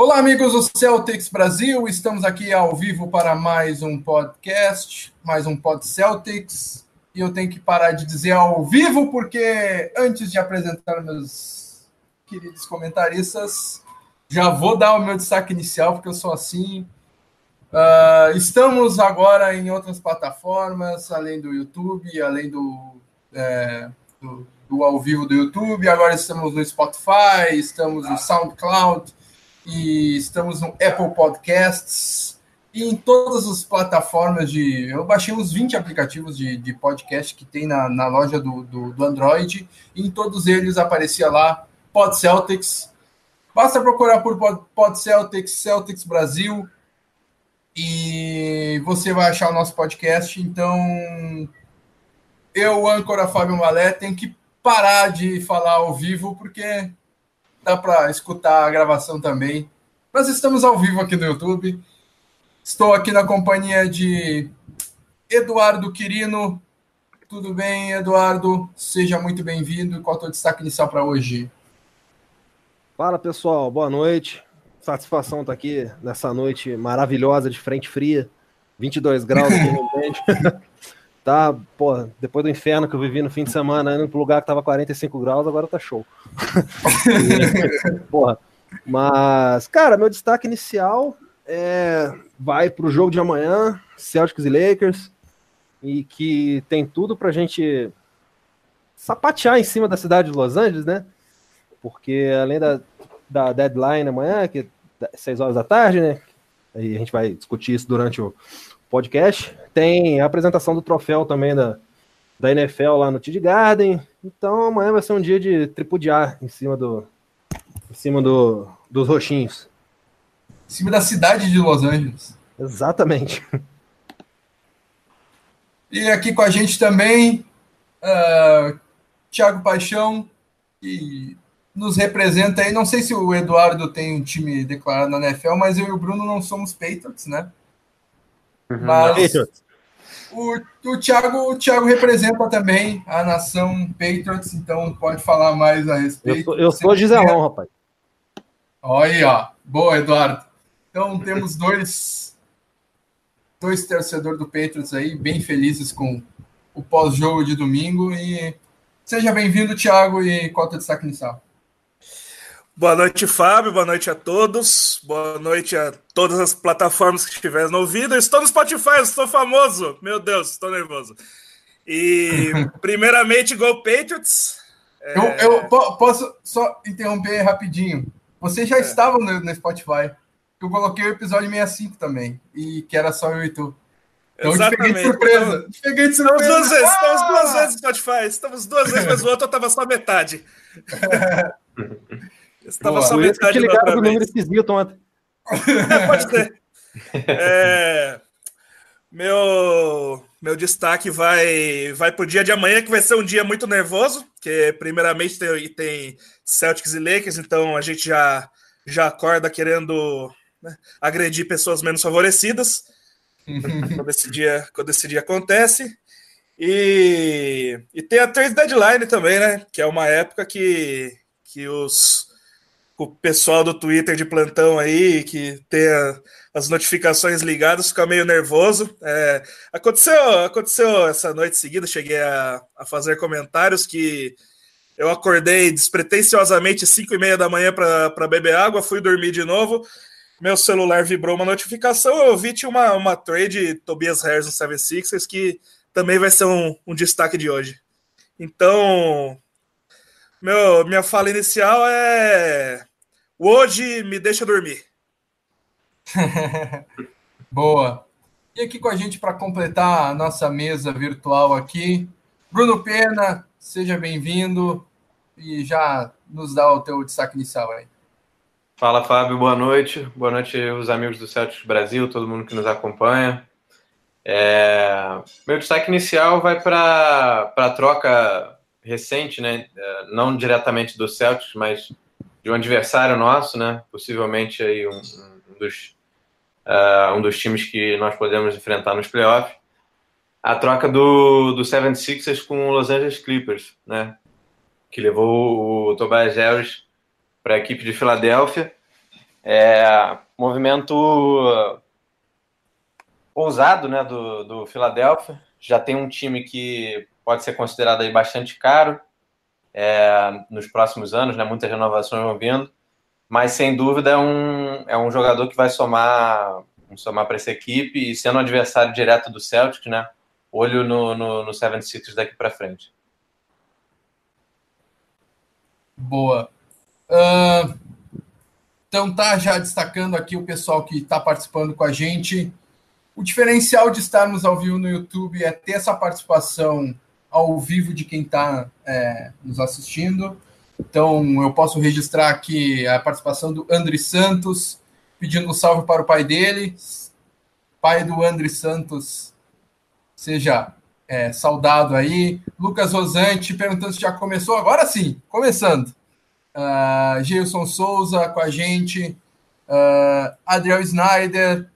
Olá, amigos do Celtics Brasil. Estamos aqui ao vivo para mais um podcast, mais um Pod Celtics. E eu tenho que parar de dizer ao vivo, porque antes de apresentar meus queridos comentaristas, já vou dar o meu destaque inicial, porque eu sou assim. Uh, estamos agora em outras plataformas, além do YouTube, além do, é, do, do ao vivo do YouTube. Agora estamos no Spotify, estamos no SoundCloud e estamos no Apple Podcasts e em todas as plataformas de. Eu baixei uns 20 aplicativos de, de podcast que tem na, na loja do, do, do Android, e em todos eles aparecia lá Pod Celtics. Basta procurar por Pod, Celtics, Celtics Brasil, e você vai achar o nosso podcast. Então, eu, âncora Fábio Malé, tenho que parar de falar ao vivo, porque dá para escutar a gravação também. Nós estamos ao vivo aqui no YouTube. Estou aqui na companhia de Eduardo Quirino. Tudo bem, Eduardo? Seja muito bem-vindo. Qual é o teu destaque inicial para hoje? Fala, pessoal. Boa noite. Satisfação estar aqui nessa noite maravilhosa de frente fria. 22 graus aqui no ambiente. tá, pô, depois do inferno que eu vivi no fim de semana, indo pro lugar que tava 45 graus, agora tá show. Porra. Mas, cara, meu destaque inicial é, vai pro jogo de amanhã, Celtics e Lakers, e que tem tudo pra gente sapatear em cima da cidade de Los Angeles, né? Porque além da, da deadline amanhã, que é 6 horas da tarde, né? Aí a gente vai discutir isso durante o, podcast. Tem a apresentação do troféu também da, da NFL lá no Tid Garden. Então amanhã vai ser um dia de tripudiar em cima do em cima do, dos roxinhos. Em cima da cidade de Los Angeles. Exatamente. E aqui com a gente também, uh, Thiago Paixão, que nos representa aí. Não sei se o Eduardo tem um time declarado na NFL, mas eu e o Bruno não somos Patriots, né? Uhum. Mas o, o, Thiago, o Thiago representa também a nação Patriots, então pode falar mais a respeito. Eu sou, eu sou Giselão, rapaz. Olha aí, ó. Boa, Eduardo. Então temos dois, dois torcedores do Patriots aí, bem felizes com o pós-jogo de domingo. E seja bem-vindo, Thiago, e qual é o teu destaque inicial? Boa noite, Fábio. Boa noite a todos. Boa noite a todas as plataformas que estiverem no ouvido. estou no Spotify, estou famoso. Meu Deus, estou nervoso. E, primeiramente, Go Patriots. É... Eu, eu, posso só interromper rapidinho. Você já é. estava no, no, Spotify. Eu coloquei o episódio 65 também. E que era só eu e tu. Então, Exatamente. Te surpresa. Então, peguei de surpresa. Estamos duas vezes, ah! estamos duas vezes no Spotify. Estamos duas vezes, mas o outro estava só metade. Estava só metade da outra número esquisito ontem. Pode ser. É, meu, meu destaque vai, vai para o dia de amanhã, que vai ser um dia muito nervoso, que primeiramente tem, tem Celtics e Lakers, então a gente já, já acorda querendo né, agredir pessoas menos favorecidas quando, esse dia, quando esse dia acontece. E, e tem a trade deadline também, né? Que é uma época que, que os, o pessoal do Twitter de plantão aí, que tem a, as notificações ligadas, fica meio nervoso. É, aconteceu, aconteceu essa noite seguida, cheguei a, a fazer comentários que eu acordei despretensiosamente 5 e meia da manhã para beber água, fui dormir de novo. Meu celular vibrou uma notificação. Eu vi tinha uma, uma trade Tobias Harris no 76ers que também vai ser um, um destaque de hoje. Então, meu, minha fala inicial é Hoje me deixa dormir. Boa. E aqui com a gente para completar a nossa mesa virtual aqui, Bruno Pena, seja bem-vindo e já nos dá o teu destaque inicial aí. Fala, Fábio, boa noite. Boa noite, os amigos do Celtics Brasil, todo mundo que nos acompanha. É... Meu destaque inicial vai para a troca recente, né? É, não diretamente do Celtics, mas de um adversário nosso, né? Possivelmente aí um, um dos uh, um dos times que nós podemos enfrentar nos playoffs. A troca do, do 76ers com o Los Angeles Clippers, né? Que levou o Tobias Harris para a equipe de Filadélfia. É, movimento ousado né, do, do Philadelphia. Já tem um time que pode ser considerado aí bastante caro é, nos próximos anos, né, muitas renovações vão vindo, mas sem dúvida é um, é um jogador que vai somar, somar para essa equipe e sendo um adversário direto do Celtic, né, olho no, no, no 76ers daqui para frente. Boa. Uh, então tá já destacando aqui o pessoal que está participando com a gente. O diferencial de estarmos ao vivo no YouTube é ter essa participação ao vivo de quem está é, nos assistindo. Então eu posso registrar aqui a participação do André Santos, pedindo um salve para o pai dele. Pai do André Santos, seja é, saudado aí. Lucas Rosante perguntando se já começou. Agora sim, começando. Uh, Gilson Souza com a gente. Uh, Adriel Snyder.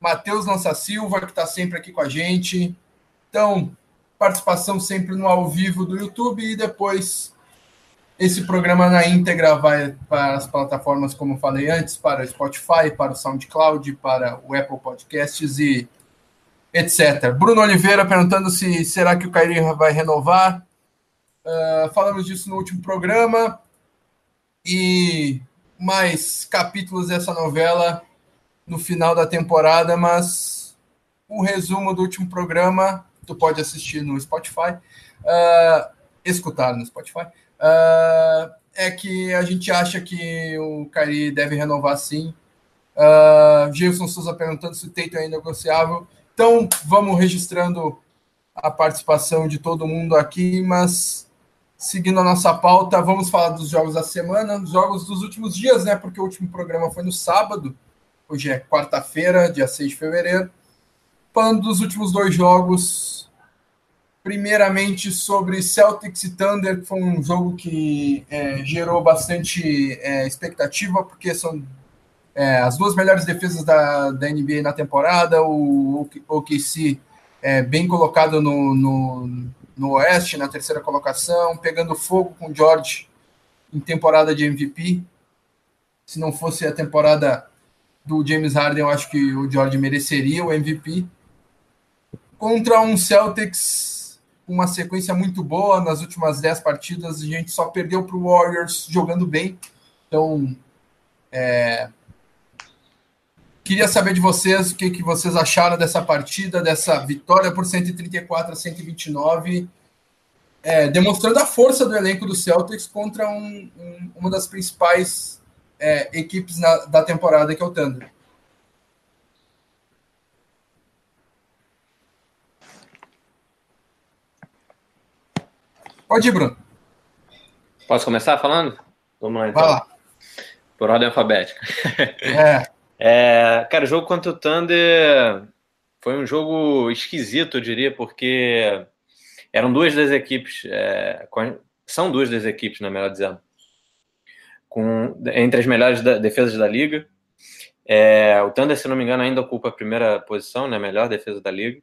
Matheus Lança Silva, que está sempre aqui com a gente. Então, participação sempre no ao vivo do YouTube e depois esse programa na íntegra vai para as plataformas, como falei antes, para o Spotify, para o SoundCloud, para o Apple Podcasts e etc. Bruno Oliveira perguntando se será que o Kairi vai renovar. Uh, falamos disso no último programa. E mais capítulos dessa novela no final da temporada, mas um resumo do último programa tu pode assistir no Spotify, uh, escutar no Spotify. Uh, é que a gente acha que o Cari deve renovar sim. Uh, Gilson Souza perguntando se o Teito é negociável. Então, vamos registrando a participação de todo mundo aqui, mas seguindo a nossa pauta, vamos falar dos jogos da semana, dos jogos dos últimos dias, né? Porque o último programa foi no sábado, hoje é quarta-feira, dia 6 de fevereiro. Falando dos últimos dois jogos, primeiramente sobre Celtics e Thunder, que foi um jogo que é, gerou bastante é, expectativa, porque são é, as duas melhores defesas da, da NBA na temporada, o OKC é, bem colocado no, no, no Oeste, na terceira colocação, pegando fogo com o George em temporada de MVP. Se não fosse a temporada do James Harden, eu acho que o George mereceria o MVP. Contra um Celtics uma sequência muito boa nas últimas 10 partidas, a gente só perdeu para o Warriors jogando bem. Então, é, Queria saber de vocês o que, que vocês acharam dessa partida, dessa vitória por 134 a 129, é, demonstrando a força do elenco do Celtics contra um, um, uma das principais é, equipes na, da temporada, que é o Thunder. Pode ir, Bruno. Posso começar falando? Vamos lá, então. Vai lá. Por ordem alfabética. É. É, cara, o jogo contra o Thunder foi um jogo esquisito, eu diria, porque eram duas das equipes, é, são duas das equipes, na né, melhor dizendo, com, entre as melhores da, defesas da liga. É, o Thunder, se não me engano, ainda ocupa a primeira posição, né, melhor defesa da liga.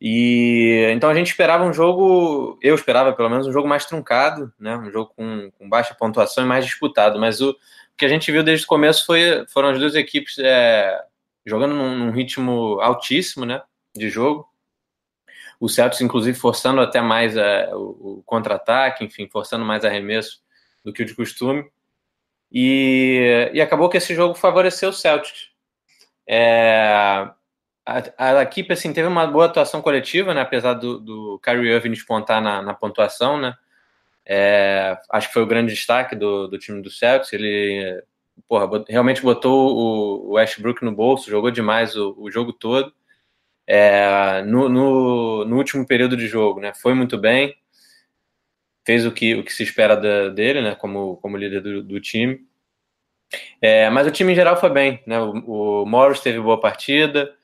E então a gente esperava um jogo, eu esperava pelo menos um jogo mais truncado, né, um jogo com, com baixa pontuação e mais disputado, mas o que a gente viu desde o começo foi, foram as duas equipes é, jogando num, num, ritmo altíssimo né, de jogo. O Celtics, inclusive, forçando até mais é, o, o contra-ataque, enfim, forçando mais arremesso do que o de costume. E, e acabou que esse jogo favoreceu o Celtics. É, a, a, equipe assim, teve uma boa atuação coletiva, né, apesar do, do Kyrie Irving despontar na, na pontuação, né? É, acho que foi o grande destaque do, do time do Celtics. Ele porra, realmente botou o, o Westbrook no bolso, jogou demais o, o jogo todo. É, no, no, no, último período de jogo, né? Foi muito bem, fez o que, o que se espera da, dele, né? Como, como líder do, do time. É, mas o time em geral foi bem, né? O, o, Morris teve boa partida,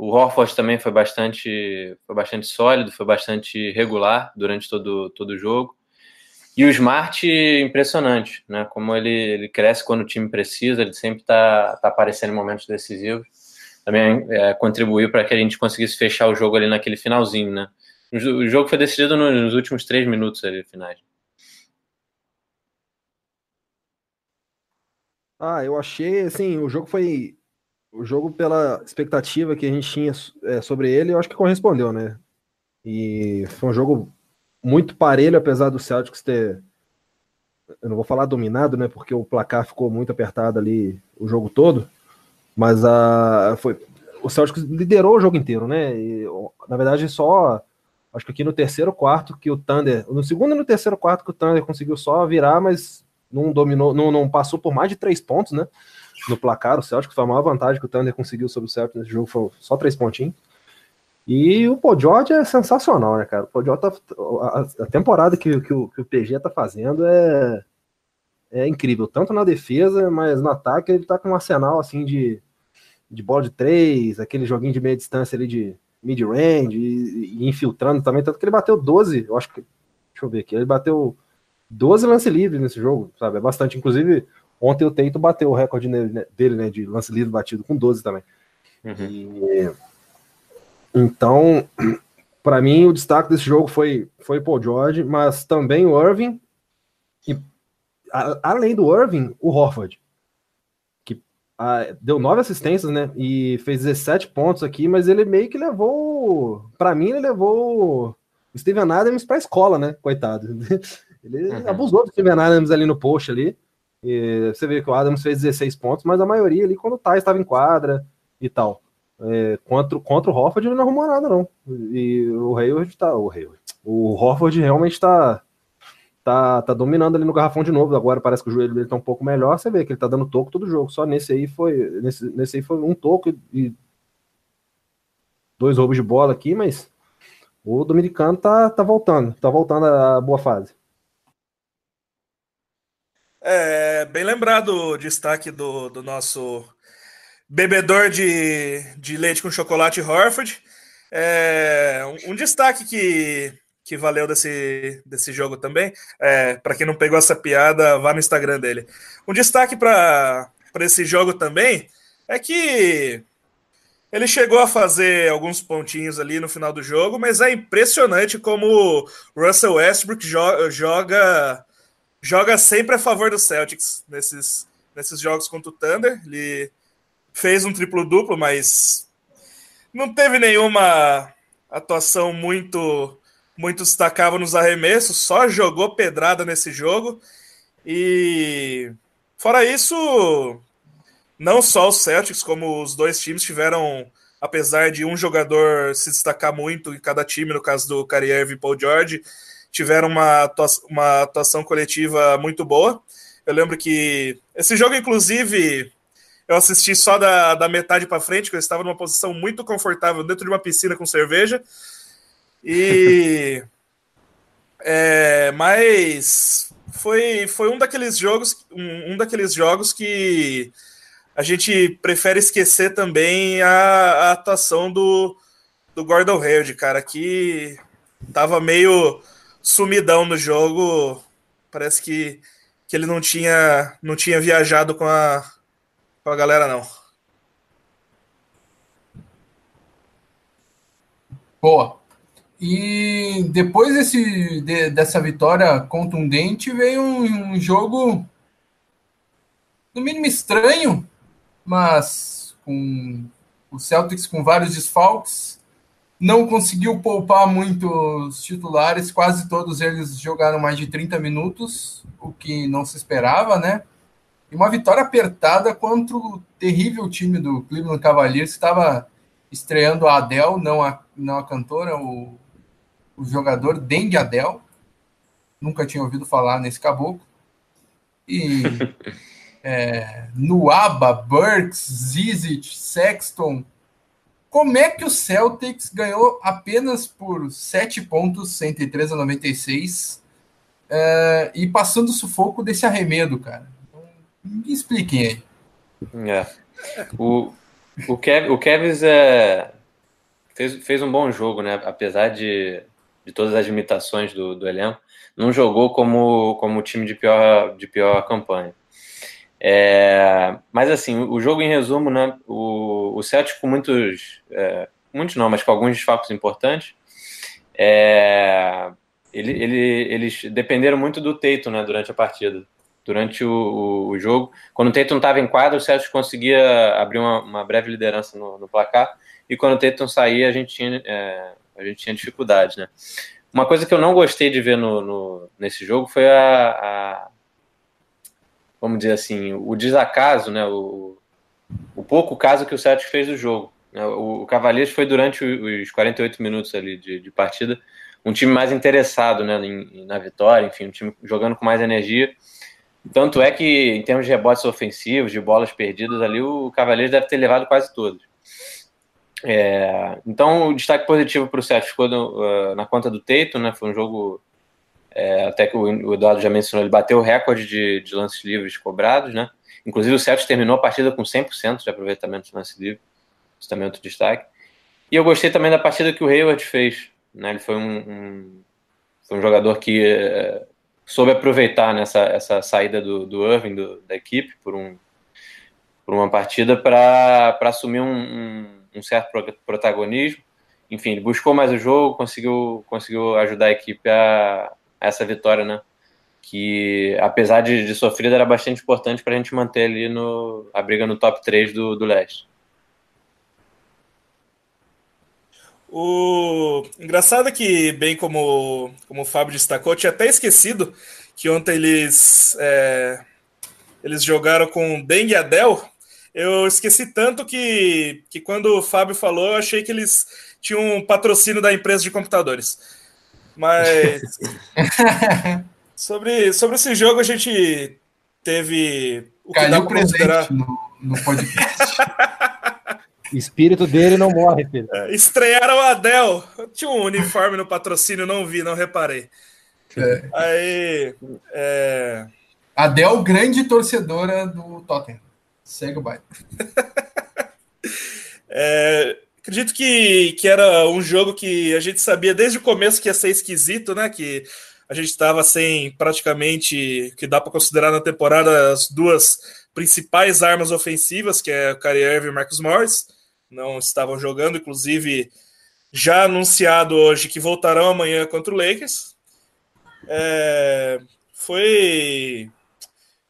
o Horford também foi bastante, foi bastante sólido, foi bastante regular durante todo, todo o jogo. E o Smart, impressionante, né? Como ele, ele cresce quando o time precisa, ele sempre está tá aparecendo em momentos decisivos. Também é, contribuiu para que a gente conseguisse fechar o jogo ali naquele finalzinho, né? O jogo foi decidido nos últimos três minutos ali, finais. Ah, eu achei, assim, o jogo foi. O jogo, pela expectativa que a gente tinha é, sobre ele, eu acho que correspondeu, né? E foi um jogo muito parelho, apesar do Celtics ter. Eu não vou falar dominado, né? Porque o placar ficou muito apertado ali o jogo todo. Mas a, foi, o Celtics liderou o jogo inteiro, né? E, na verdade, só. Acho que aqui no terceiro quarto que o Thunder. No segundo e no terceiro quarto que o Thunder conseguiu só virar, mas não dominou, não, não passou por mais de três pontos, né? No placar, o Celtics foi a maior vantagem que o Thunder conseguiu sobre o Celtics nesse jogo, foi só três pontinhos. E o George é sensacional, né, cara? O George tá, a, a, temporada que, que, o, que o PG tá fazendo é, é incrível, tanto na defesa, mas no ataque ele tá com um arsenal assim de, de bola de três, aquele joguinho de meia distância ali de mid-range, e, e, infiltrando também, tanto que ele bateu 12, eu acho que. Deixa eu ver aqui, ele bateu 12 lance livres nesse jogo, sabe? É bastante. Inclusive, ontem o Teito bateu o recorde dele, né? De lance livre batido com 12 também. Uhum. E, então, para mim, o destaque desse jogo foi, foi Paul George, mas também o Irving. E, a, além do Irving, o Horford. Que a, deu nove assistências, né? E fez 17 pontos aqui, mas ele meio que levou. para mim, ele levou o Steven Adams pra escola, né? Coitado. Ele uhum. abusou do Steven Adams ali no post ali. E você vê que o Adams fez 16 pontos, mas a maioria ali quando o Thais estava em quadra e tal. É, contra, contra o Horford ele não arrumou nada, não. E o Hayward tá. O Hayward. O Horford realmente tá, tá, tá dominando ali no garrafão de novo. Agora parece que o joelho dele tá um pouco melhor. Você vê que ele tá dando toco todo jogo. Só nesse aí foi. Nesse, nesse aí foi um toco e, e dois roubos de bola aqui, mas o dominicano tá, tá voltando, tá voltando a boa fase. É, bem lembrado o destaque do, do nosso bebedor de, de leite com chocolate Horford. É, um, um, destaque que, que valeu desse, desse jogo também, é, para quem não pegou essa piada, vá no Instagram dele. Um destaque para esse jogo também é que ele chegou a fazer alguns pontinhos ali no final do jogo, mas é impressionante como Russell Westbrook jo joga joga sempre a favor do Celtics nesses, nesses jogos contra o Thunder. Ele fez um triplo-duplo, mas não teve nenhuma atuação muito muito destacável nos arremessos, só jogou pedrada nesse jogo. E fora isso, não só os Celtics, como os dois times tiveram, apesar de um jogador se destacar muito em cada time, no caso do Kyrie e Paul George, tiveram uma atuação, uma atuação coletiva muito boa. Eu lembro que esse jogo, inclusive, eu assisti só da, da metade para frente, que eu estava numa posição muito confortável dentro de uma piscina com cerveja. E. é, mas foi, foi um daqueles jogos, um, um, daqueles jogos que a gente prefere esquecer também a, a atuação do, do Gordon Hayward, cara, que tava meio sumidão no jogo. Parece que, que ele não tinha, não tinha viajado com a, com a galera, não. Boa. E depois desse, de, dessa vitória contundente, veio um, um, jogo, no mínimo estranho, mas com o Celtics com vários desfalques, não conseguiu poupar muitos titulares, quase todos eles jogaram mais de 30 minutos, o que não se esperava, né? E uma vitória apertada contra o terrível time do Cleveland Cavaliers, que estava estreando a Adele, não a, não a cantora, o, o jogador Dengue Adele. Nunca tinha ouvido falar nesse caboclo. E é, Nuaba, Burks, Zizic, Sexton, como é que o Celtics ganhou apenas por 7 pontos, 103 a 96, é, e passando sufoco desse arremedo, cara? Me expliquem aí. É. O, o, Kev, o Kevs é, fez, fez um bom jogo, né? Apesar de, de todas as limitações do, do elenco, não jogou como, como time de pior, de pior campanha. É, mas assim, o jogo em resumo, né? O, o Celtic com muitos, é, muitos não, mas com alguns desfalques importantes, é, ele, ele, eles dependeram muito do Teito, né? Durante a partida. durante o, o, jogo. Quando o Tatum estava em quadro, o Celtics conseguia abrir uma, uma breve liderança no, no, placar, e quando o Tatum saía, a gente tinha, é, a gente tinha dificuldade, né? Uma coisa que eu não gostei de ver no, no nesse jogo foi a, a, vamos dizer assim, o desacaso, né? O, o pouco caso que o Celtics fez do jogo. Né? O, o Cavaliers foi durante os 48 minutos ali de, de partida um time mais interessado né, na vitória, enfim, um time jogando com mais energia. Tanto é que, em termos de rebotes ofensivos, de bolas perdidas ali, o Cavaliers deve ter levado quase todos. É, então, o destaque positivo para o Celtics ficou uh, na conta do Teito, né? Foi um jogo, é, até que o, Eduardo já mencionou, ele bateu o recorde de, de lances livres cobrados, né? Inclusive, o Celtics terminou a partida com 100% de aproveitamento de lance livre. Isso também é outro destaque. E eu gostei também da partida que o Hayward fez. Né? Ele foi um, um, foi um jogador que é, soube aproveitar nessa essa saída do, do Irving do, da equipe por, um, por uma partida para assumir um, um, um, certo protagonismo. Enfim, ele buscou mais o jogo, conseguiu, conseguiu ajudar a equipe a, a essa vitória, né? Que, apesar de, de sofrida, era bastante importante para a gente manter ali no, a briga no top 3 do, do leste. O engraçado é que, bem como, como o Fábio destacou, eu tinha até esquecido que ontem eles, é, eles jogaram com Dengue e Adel. Eu esqueci tanto que, que quando o Fábio falou, eu achei que eles tinham um patrocínio da empresa de computadores. Mas sobre, sobre esse jogo a gente teve o que Caiu presente considerar... no, no podcast. espírito dele não morre, filho. É, estrearam o Adel. Tinha um uniforme no patrocínio, não vi, não reparei. É. Aí. É... Adel, grande torcedora do Tottenham. Segue o baile. é, acredito que, que era um jogo que a gente sabia desde o começo que ia ser esquisito, né? Que a gente estava sem praticamente, que dá para considerar na temporada, as duas principais armas ofensivas, que é o Kyrie Irving e o Marcus Morris não estavam jogando, inclusive já anunciado hoje que voltarão amanhã contra o Lakers. É, foi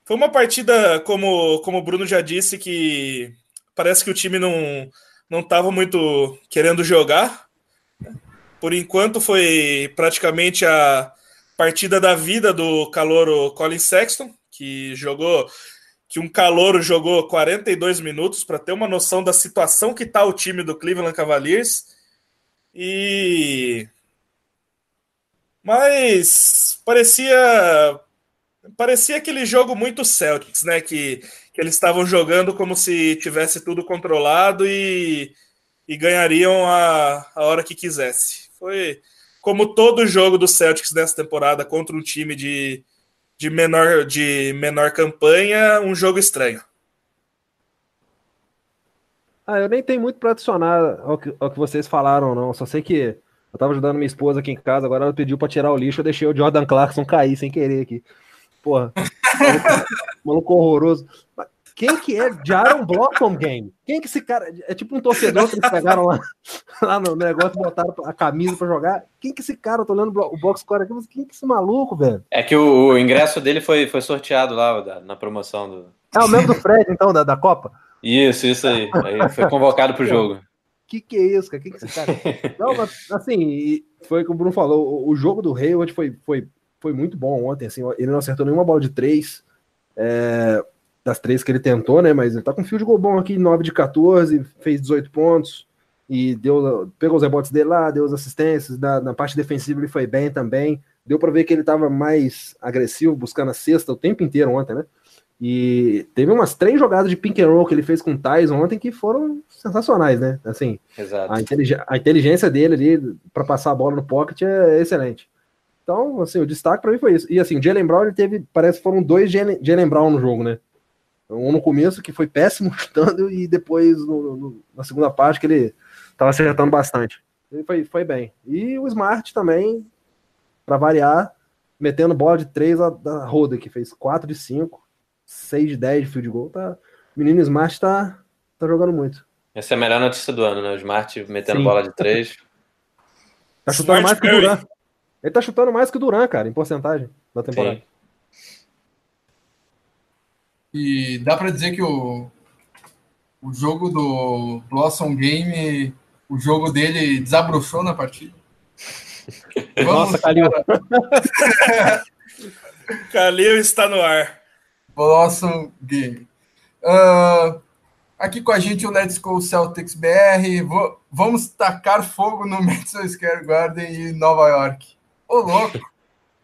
foi uma partida, como, como o Bruno já disse, que parece que o time não não estava muito querendo jogar. Por enquanto foi praticamente a partida da vida do calouro Colin Sexton, que jogou que um calouro jogou 42 minutos para ter uma noção da situação que está o time do Cleveland Cavaliers. E mas parecia parecia aquele jogo muito Celtics, né, que, que eles estavam jogando como se tivesse tudo controlado e, e ganhariam a, a hora que quisesse. Foi como todo jogo do Celtics nessa temporada contra um time de de menor, de menor campanha, um jogo estranho. Ah, eu nem tenho muito para adicionar ao que, ao que vocês falaram, não. Só sei que eu tava ajudando minha esposa aqui em casa, agora ela pediu para tirar o lixo, eu deixei o Jordan Clarkson cair sem querer aqui. Porra, maluco, maluco horroroso. Quem que é Jaron Blossom Game? Quem que esse cara. É tipo um torcedor que eles pegaram lá, lá no negócio, botaram a camisa pra jogar. Quem que esse cara? Eu tô olhando o box score aqui, mas quem que esse maluco, velho? É que o, o ingresso dele foi, foi sorteado lá na promoção do. É o mesmo do Fred, então, da, da Copa? Isso, isso aí. Aí foi convocado pro jogo. Que que é isso, cara? Que que esse cara. Não, mas assim, foi o que o Bruno falou. O jogo do Hayward foi, foi, foi muito bom ontem. Assim, ele não acertou nenhuma bola de três. É, das três que ele tentou, né? Mas ele tá com fio de gol bom aqui, 9 de 14, fez 18 pontos e deu, pegou os rebotes dele lá, deu as assistências, na, na parte defensiva ele foi bem também. Deu para ver que ele estava mais agressivo, buscando a cesta o tempo inteiro ontem, né? E teve umas três jogadas de pink and roll que ele fez com o Tyson ontem que foram sensacionais, né? Assim, a, inteligência, a, inteligência dele ali para passar a bola no pocket é excelente. Então, assim, o destaque para mim foi isso. E assim, o Jalen Brown ele teve, parece que foram dois Jalen Brown no jogo, né? Um no começo que foi péssimo chutando e depois no, no, na segunda parte que ele estava acertando bastante. Ele foi, foi bem. E o Smart também, para variar, metendo bola de 3 da roda, que fez 4 de 5, 6 de 10 de field goal. Tá, o menino Smart tá, tá jogando muito. Essa é a melhor notícia do ano, né? O Smart metendo Sim. bola de 3. tá chutando Smart mais que o Duran. Ele tá chutando mais que o Duran, cara, em porcentagem na temporada. Sim. E dá para dizer que o, o jogo do Blossom Game, o jogo dele desabrochou na partida. Nossa, Calil. Calil está no ar. Blossom Game. Uh, aqui com a gente o Let's Go Celtics BR. Vou, vamos tacar fogo no Madison Square Garden em Nova York. Ô, louco!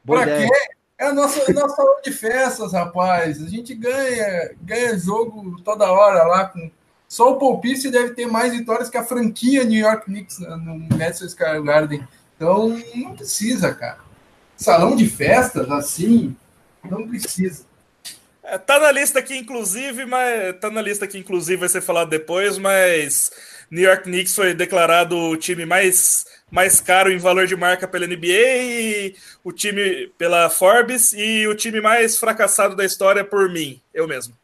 Boa pra ideia. quê? É a nossa, é a nossa hora de festas, rapaz. A gente ganha, ganha jogo toda hora lá. Com... Só o Polpice deve ter mais vitórias que a franquia New York Knicks no Madison Square Garden. Então, não precisa, cara. Salão de festas, assim, não precisa. É, tá na lista aqui, inclusive, mas tá na lista aqui, inclusive, vai ser falado depois, mas New York Knicks foi declarado o time mais, mais caro em valor de marca pela NBA, e o time pela Forbes e o time mais fracassado da história por mim, eu mesmo.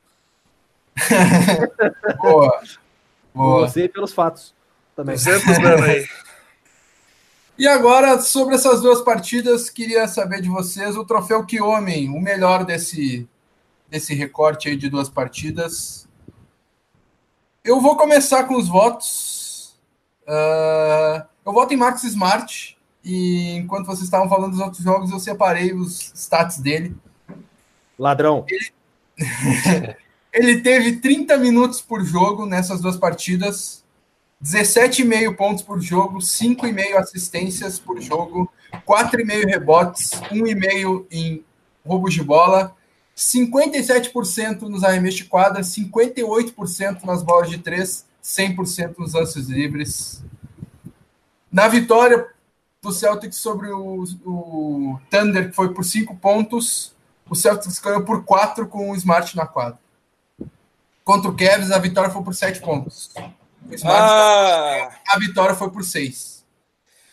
Boa. Boa. Você e pelos fatos também. 200 anos aí. E agora, sobre essas duas partidas, queria saber de vocês o troféu que homem, o melhor desse, desse recorte aí de duas partidas. Eu vou começar com os votos. Ah, eu voto em Max Smart. E enquanto vocês estavam falando dos outros jogos, eu separei os stats dele. Ladrão. Ele teve 30 minutos por jogo nessas duas partidas, 17,5 pontos por jogo, 5,5 assistências por jogo, 4,5 rebotes, 1,5 em roubos de bola, 57% nos arremessos de quadra, 58% nas bolas de três, 100% nos lances livres. Na vitória do Celtics sobre o, o Thunder, que foi por 5 pontos, o Celtics ganhou por 4 com o Smart na quadra. Contra o Cavs, a vitória foi por 7 pontos. O Smart, Ah, a vitória foi por 6.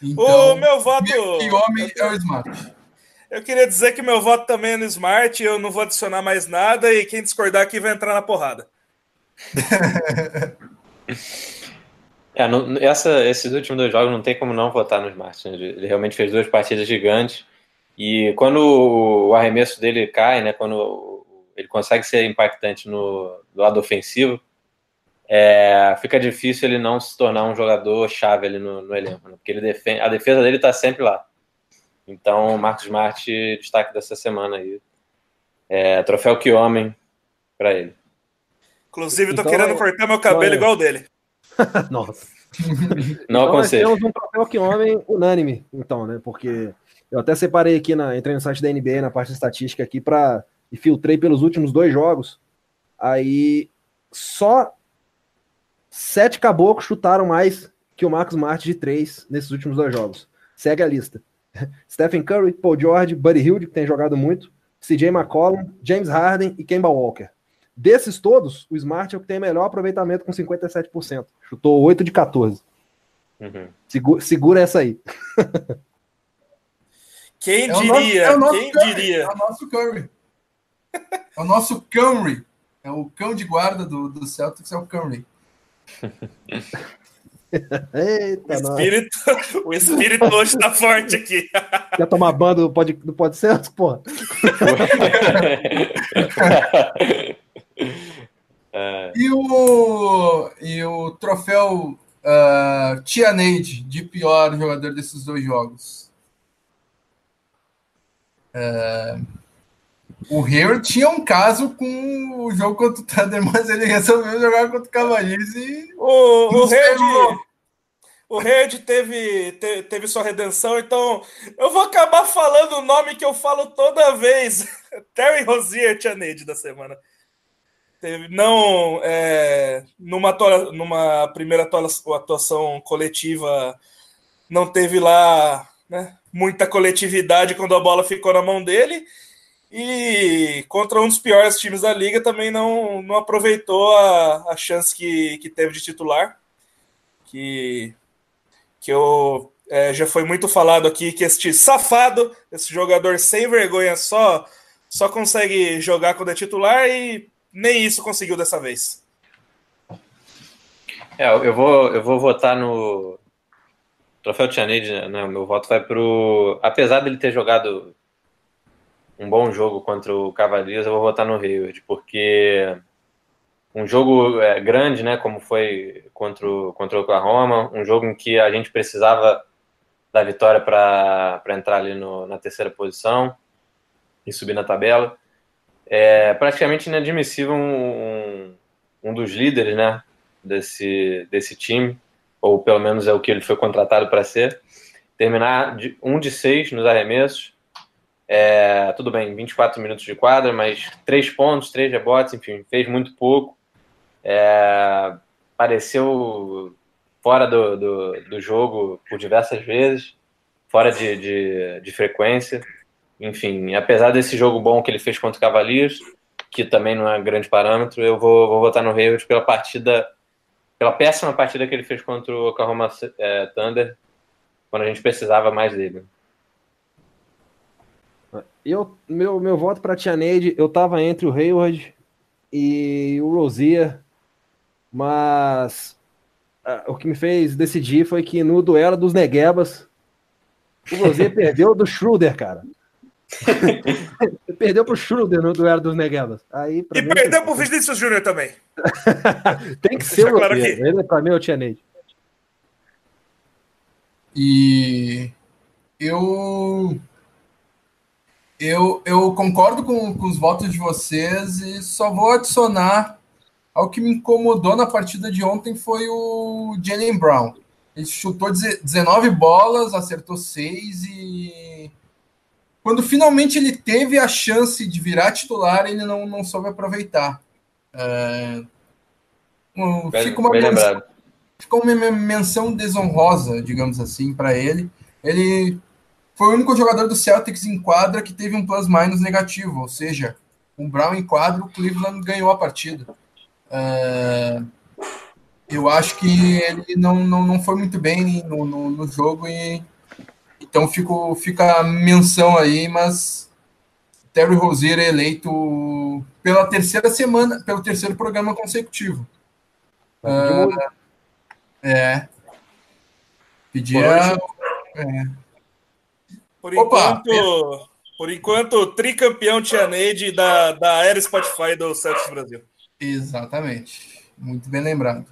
o Então, meu voto. que homem é o Smart. Eu queria dizer que meu voto também é no Smart, eu não vou adicionar mais nada e quem discordar aqui vai entrar na porrada. É, no- essa- esses últimos dois jogos não tem como não votar no Smart. né? Ele, ele realmente fez duas partidas gigantes. E quando o, o arremesso dele cai, né, quando ele consegue ser impactante no do lado ofensivo, é, fica difícil ele não se tornar um jogador chave ali no, no elenco, né? porque ele defende, a defesa dele está sempre lá. Então, Marcos Smart, destaque dessa semana aí. É, troféu que homem para ele. Inclusive, eu tô Então, querendo cortar meu cabelo então- igual o dele. Nossa. Não Então, nós aconselho. temos um troféu que homem unânime, então, né? Porque eu até separei aqui, na, entrei no site da NBA, na parte de estatística aqui, para e filtrei pelos últimos dois jogos. Aí só sete caboclos chutaram mais que o Marcos Smart de três nesses últimos dois jogos. Segue a lista. Stephen Curry, Paul George, Buddy Hield, que tem jogado muito, CJ McCollum, James Harden e Kemba Walker. Desses todos, o Smart é o que tem melhor aproveitamento com 57%. Chutou 8 de 14. Uhum. Segura, segura essa aí. Quem É o nosso- diria? é o nosso Quem Curry, diria? É o nosso Curry. É o nosso Curry. É o cão de guarda do, do Celtics, é o Curry. O Eita, nós. espírito, o espírito hoje tá forte aqui. Quer tomar banda do Pode, do pode Certo, porra? É, E o, e o troféu uh, Tia Neide de pior jogador desses dois jogos. É, o Hayward tinha um caso com o jogo contra o Thunder, mas ele resolveu jogar contra o Cavaliers e O, o o Red teve, te- teve sua redenção, então eu vou acabar falando o nome que eu falo toda vez. Terry Rozier, Tia Neide da semana. Não, é, numa, atua- numa primeira atua- atuação coletiva, não teve lá né, muita coletividade quando a bola ficou na mão dele. E contra um dos piores times da liga também não, não aproveitou a, a chance que, que teve de titular. Que, que eu, é, já foi muito falado aqui que este safado, esse jogador sem vergonha, só, só consegue jogar quando é titular e nem isso conseguiu dessa vez. É, eu vou, eu vou votar no Troféu Tianade, né? Meu voto vai pro. Apesar dele ter jogado um bom jogo contra o Cavaliers, eu vou votar no Hayward, porque um jogo é, grande, né, como foi contra o, contra o Oklahoma, um jogo em que a gente precisava da vitória para entrar ali no, na terceira posição e subir na tabela. É praticamente inadmissível um, um, um dos líderes né, desse, desse time, ou pelo menos é o que ele foi contratado para ser, terminar de, um de seis nos arremessos. É, tudo bem, 24 minutos de quadra, mas três pontos, três rebotes, enfim, fez muito pouco. É, pareceu fora do, do, do, jogo por diversas vezes, fora de, de, de, frequência. Enfim, apesar desse jogo bom que ele fez contra o Cavaliers, que também não é grande parâmetro, eu vou, vou votar no Hayward pela partida, pela péssima partida que ele fez contra o Oklahoma é, Thunder, quando a gente precisava mais dele. Eu, meu, meu voto para Tia Neide, eu tava entre o Hayward e o Rosier, mas o que me fez decidir foi que no duelo dos Neguebas, o Rosier perdeu do Schroeder, cara. Perdeu pro Schroeder no duelo dos Neguebas. Aí, e mim, perdeu pro Vinícius Júnior também. Tem que ser o claro Rosier. Ele, pra mim, é o Tia Neide. E eu eu, eu concordo com, com os votos de vocês e só vou adicionar ao que me incomodou na partida de ontem foi o Jalen Brown. Ele chutou 19 bolas, acertou 6 e quando finalmente ele teve a chance de virar titular, ele não, não soube aproveitar. É... Fica uma, menção, fica uma menção desonrosa, digamos assim, para ele. Ele foi o único jogador do Celtics em quadra que teve um plus-minus negativo, ou seja, um Brown em quadro, o Cleveland ganhou a partida. Uh, eu acho que ele não, não, não foi muito bem no, no, no jogo e então fico, fica a menção aí, mas Terry Rozier é eleito pela terceira semana, pelo terceiro programa consecutivo. Uh, é. Pedia. É. Por Opa, enquanto, por enquanto, tricampeão Neide da, da era Spotify do Celtics Brasil. Exatamente. Muito bem lembrado.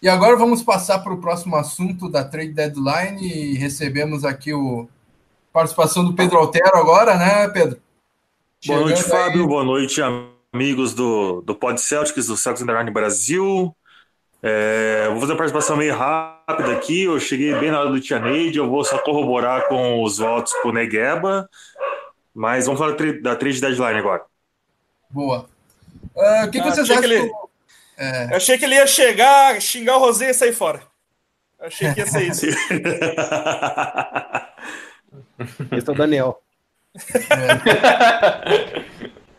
E agora vamos passar para o próximo assunto da trade deadline e recebemos aqui o participação do Pedro Altero agora, né, Pedro? Boa noite, Fábio. Boa noite, amigos do, do Pod Celtics, do Celtics Underline Brasil. É, vou fazer uma participação meio rápida aqui. Eu cheguei bem na hora do Tia Neide. Eu vou só corroborar com os votos pro Negueba. Mas vamos falar da trade deadline agora. Boa. Uh, o que, que ah, vocês acham? Que ele... É... Eu achei que ele ia chegar, xingar o Rosé e sair fora. Eu achei que ia ser isso. Esse é o Daniel. É.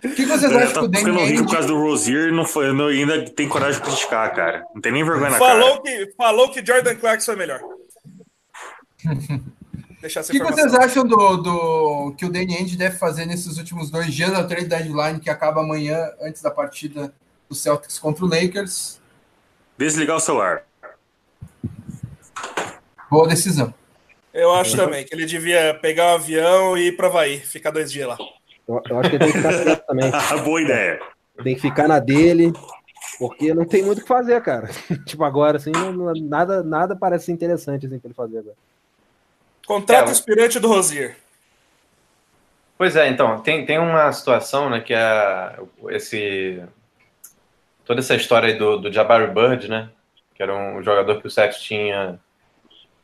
O que vocês acham que o Danny Ainge... por causa do Rosier não foi, não, ainda tem coragem de criticar, cara. Não tem nem vergonha na falou cara. Que, falou que Jordan Clarkson é melhor. Deixar essa o que vocês acham do, do que o Danny Ainge deve fazer nesses últimos dois dias da trade deadline que acaba amanhã antes da partida do Celtics contra o Lakers? Desligar o celular. Boa decisão. Eu acho também que ele devia pegar o um avião e ir para Havaí, ficar dois dias lá. Eu, eu acho que ele tem que ficar quieto também. Boa ideia. Tem que ficar na dele, porque não tem muito o que fazer, cara. tipo, agora, assim, não, nada, nada parece interessante assim, para ele fazer agora. Contrato é, aspirante do Rosier. Pois é, então, tem, tem uma situação, né, que é esse... Toda essa história do, do Jabari Bird, né, que era um jogador que o Seth tinha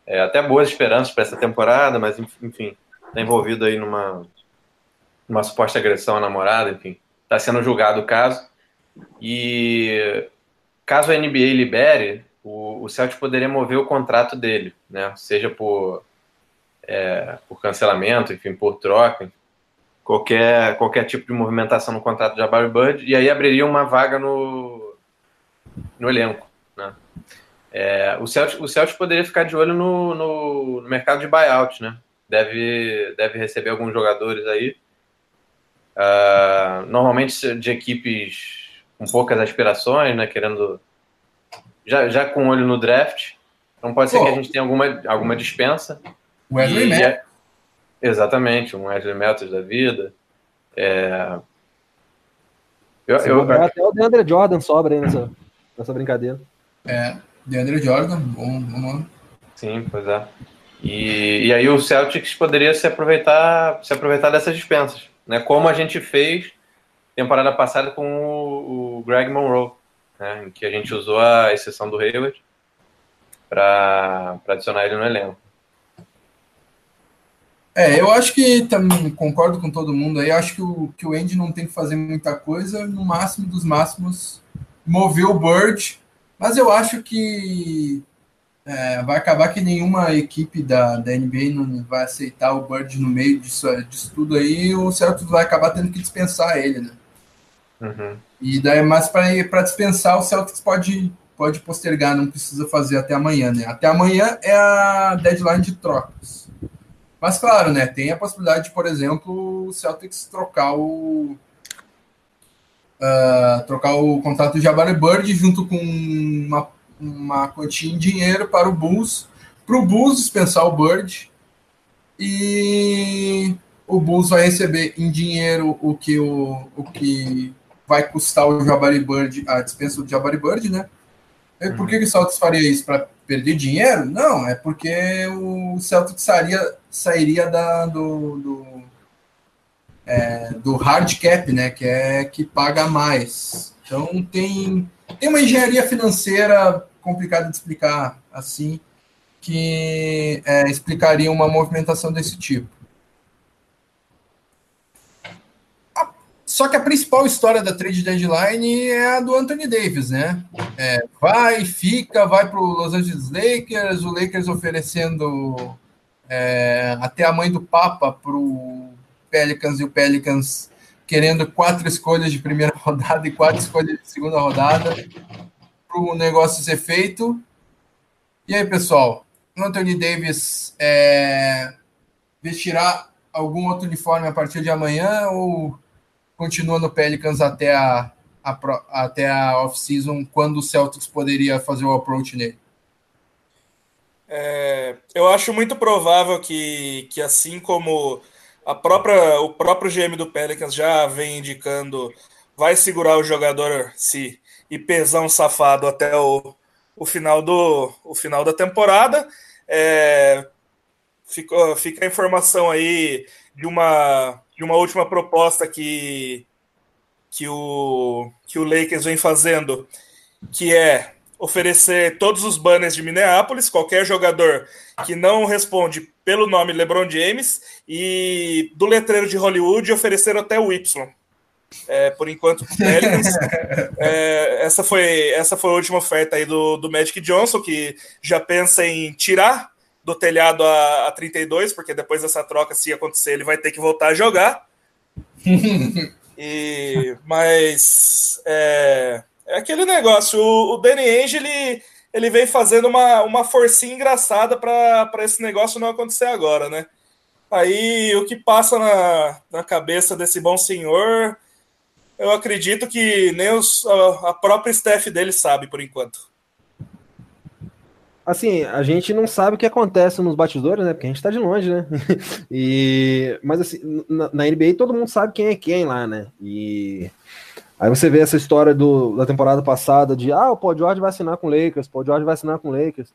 é, até boas esperanças para essa temporada, mas, enfim, está envolvido aí numa, uma suposta agressão à namorada, enfim, está sendo julgado o caso. E caso a NBA libere, o, o Celtic poderia mover o contrato dele, né? Seja por, é, por cancelamento, enfim, por troca, qualquer, qualquer tipo de movimentação no contrato de Jabari Bird, e aí abriria uma vaga no, no elenco, né? É, o, Celtic, o Celtic poderia ficar de olho no, no, no mercado de buyout, né? Deve, deve receber alguns jogadores aí Uh, normalmente de equipes com poucas aspirações, né? Querendo. Já, já com olho no draft. Então pode ser Pô. que a gente tenha alguma, alguma dispensa. Wesley e, Exatamente, um Wesley Matthews da vida. É... Eu, eu, até o DeAndre Jordan sobra aí nessa, nessa brincadeira. É, DeAndre Jordan, bom, bom nome. Sim, pois é. E, e aí o Celtics poderia se aproveitar, se aproveitar dessas dispensas, né? Como a gente fez temporada passada com o, o Greg Monroe, né? Em que a gente usou a exceção do Hayward para adicionar ele no elenco. É, eu acho que também concordo com todo mundo aí. Acho que o, que o Andy não tem que fazer muita coisa, no máximo dos máximos, mover o Bird. Mas eu acho que é, vai acabar que nenhuma equipe da, da NBA não vai aceitar o Bird no meio disso, disso tudo aí. O Celtics vai acabar tendo que dispensar ele, né? Uhum. E daí, mais para dispensar, o Celtics pode, pode postergar, não precisa fazer até amanhã, né? Até amanhã é a deadline de trocas. Mas claro, né? Tem a possibilidade de, por exemplo, o Celtics trocar o. Uh, trocar o contrato do Jabari Bird junto com uma, uma quantia em dinheiro para o Bulls, para o Bulls dispensar o Bird e o Bulls vai receber em dinheiro o que o, o que vai custar o Jabari Bird, a dispensa do Jabari Bird, né? E por que, que o Celtics faria isso? Para perder dinheiro? Não, é porque o Celtics sairia, sairia da, do, do, é, do hard cap, né? Que é que paga mais. Então tem, tem uma engenharia financeira complicada de explicar assim, que é, explicaria uma movimentação desse tipo. Só que a principal história da trade deadline é a do Anthony Davis, né? É, vai, fica, vai para o Los Angeles Lakers, o Lakers oferecendo é, até a mãe do Papa para o Pelicans e o Pelicans querendo quatro escolhas de primeira rodada e quatro escolhas de segunda rodada para o negócio ser feito. E aí, pessoal, Anthony Davis é, vestirá algum outro uniforme a partir de amanhã ou continua no Pelicans até a, a até a off-season, quando o Celtics poderia fazer o approach nele? É, eu acho muito provável que, que assim como a própria, o próprio GM do Pelicans já vem indicando, vai segurar o jogador se e pesar um safado até o, o, final, do, o final da temporada. É, fica, fica a informação aí de uma de uma última proposta que, que, o, que o Lakers vem fazendo, que é oferecer todos os banners de Minneapolis, qualquer jogador que não responde pelo nome LeBron James, e do letreiro de Hollywood oferecer até o Y. É, por enquanto, Pelicans. é, essa, foi, essa foi a última oferta aí do, do Magic Johnson, que já pensa em tirar do telhado a, a 32, porque depois dessa troca, se acontecer, ele vai ter que voltar a jogar. e, mas é, é aquele negócio. O, o Danny Ainge, ele, ele vem fazendo uma, uma forcinha engraçada para esse negócio não acontecer agora, né? Aí o que passa na, na cabeça desse bom senhor, eu acredito que nem os, a, a própria staff dele sabe por enquanto assim, a gente não sabe o que acontece nos batidores, né? Porque a gente tá de longe, né? e, mas assim, na, na, NBA todo mundo sabe quem é quem lá, né? E aí você vê essa história do, da temporada passada de ah, o Paul George vai assinar com o Lakers, o Paul George vai assinar com o Lakers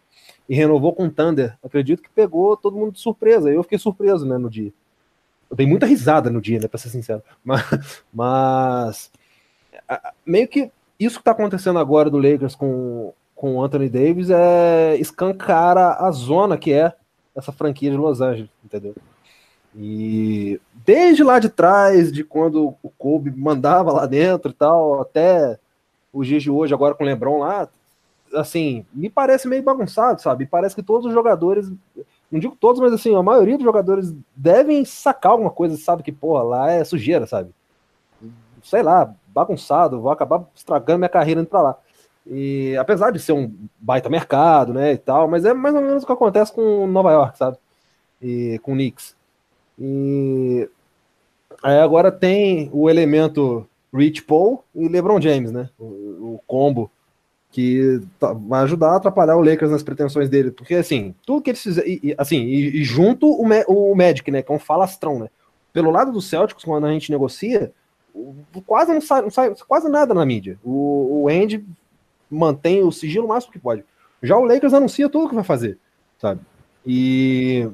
e renovou com o Thunder. Acredito que pegou todo mundo de surpresa. Eu fiquei surpreso, né, no dia. Eu dei muita risada no dia, né, ser sincero. Mas, mas meio que isso que tá acontecendo agora do Lakers com com o Anthony Davis é escancara a zona que é essa franquia de Los Angeles, entendeu? E desde lá de trás, de quando o Kobe mandava lá dentro e tal, até os dias de hoje, agora com o LeBron lá, assim, me parece meio bagunçado, sabe? Parece que todos os jogadores, não digo todos, mas assim, a maioria dos jogadores devem sacar alguma coisa, sabe? Que, porra, lá é sujeira, sabe? Sei lá, bagunçado, vou acabar estragando minha carreira indo pra lá. E apesar de ser um baita mercado, né, e tal, mas é mais ou menos o que acontece com Nova York, sabe? E com o Knicks. E aí agora tem o elemento Rich Paul e LeBron James, né? O, o combo que tá, vai ajudar a atrapalhar o Lakers nas pretensões dele, porque assim, tudo que eles fizeram, e, assim, e, e junto o, o Magic, né, que é um falastrão, né, pelo lado do Celtics, quando a gente negocia, quase não sai, não sai quase nada na mídia, o, o Andy mantém o sigilo o máximo que pode, já o Lakers anuncia tudo que vai fazer, sabe, e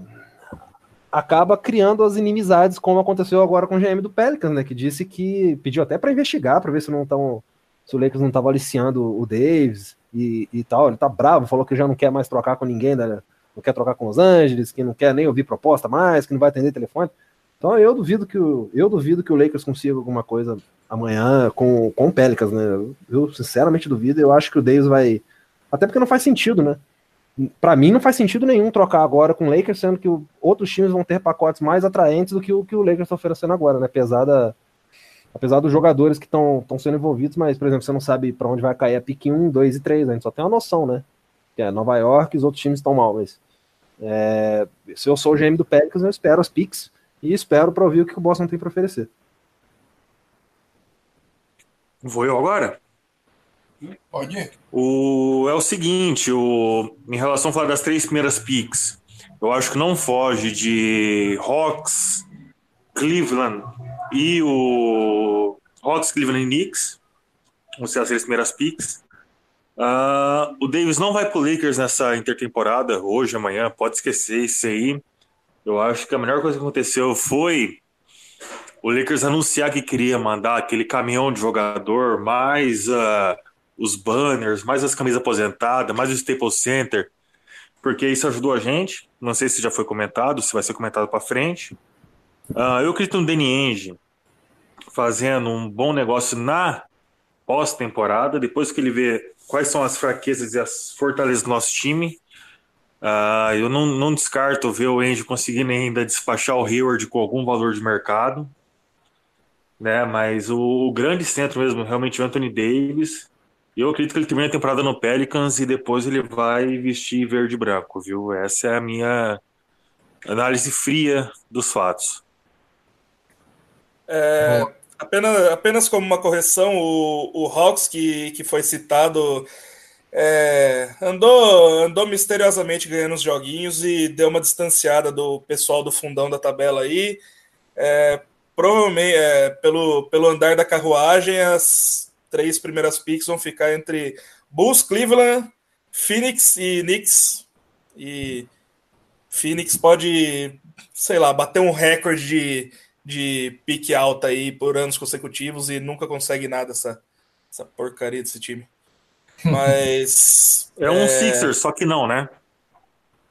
acaba criando as inimizades, como aconteceu agora com o GM do Pelicans, né, que disse que pediu até para investigar, para ver se não estão se o Lakers não estava aliciando o Davis e, e tal. Ele tá bravo, falou que já não quer mais trocar com ninguém, né? não quer trocar com Los Angeles, que não quer nem ouvir proposta mais, que não vai atender telefone. Então eu duvido que o, eu duvido que o Lakers consiga alguma coisa amanhã com, com o Pelicans, né? Eu, eu sinceramente duvido. Eu acho que o Davis vai. Até porque não faz sentido, né? Para mim não faz sentido nenhum trocar agora com o Lakers, sendo que outros times vão ter pacotes mais atraentes do que o que o Lakers está oferecendo agora, né? Pesada apesar dos jogadores que estão sendo envolvidos, mas, por exemplo, você não sabe para onde vai cair a pique 1, 2 e 3, a gente só tem uma noção, né? Que é Nova York os outros times estão mal, mas é, se eu sou o GM do Pelicans, eu espero as picks e espero para ouvir o que o Boston tem para oferecer. Vou eu agora? Pode. O, é o seguinte, o, em relação a falar das três primeiras picks, eu acho que não foge de Hawks, Cleveland e o Hawks, Cleveland e Knicks vão ser as três primeiras picks. Uh, o Davis não vai pro Lakers nessa intertemporada, hoje, amanhã, pode esquecer isso aí. Eu acho que a melhor coisa que aconteceu foi o Lakers anunciar que queria mandar aquele caminhão de jogador, mais uh, os banners, mais as camisas aposentadas, mais o Staples Center, porque isso ajudou a gente. Não sei se já foi comentado, se vai ser comentado para frente. Uh, eu acredito no Danny Ainge fazendo um bom negócio na pós-temporada, depois que ele vê quais são as fraquezas e as fortalezas do nosso time. Uh, eu não, não, descarto ver o Andy conseguindo ainda despachar o Hayward com algum valor de mercado. Né, mas o, o grande centro mesmo, realmente, o Anthony Davis. Eu acredito que ele termina a temporada no Pelicans e depois ele vai vestir verde e branco, viu? Essa é a minha análise fria dos fatos. É, apenas, apenas como uma correção, o, o Hawks, que, que foi citado, é, andou, andou misteriosamente ganhando os joguinhos e deu uma distanciada do pessoal do fundão da tabela aí. É, provavelmente, é, pelo, pelo andar da carruagem, as três primeiras picks vão ficar entre Bulls, Cleveland, Phoenix e Knicks. E Phoenix pode, sei lá, bater um recorde de de pique alta aí por anos consecutivos e nunca consegue nada essa, essa porcaria desse time. Mas. é um é... Sixers, só que não, né?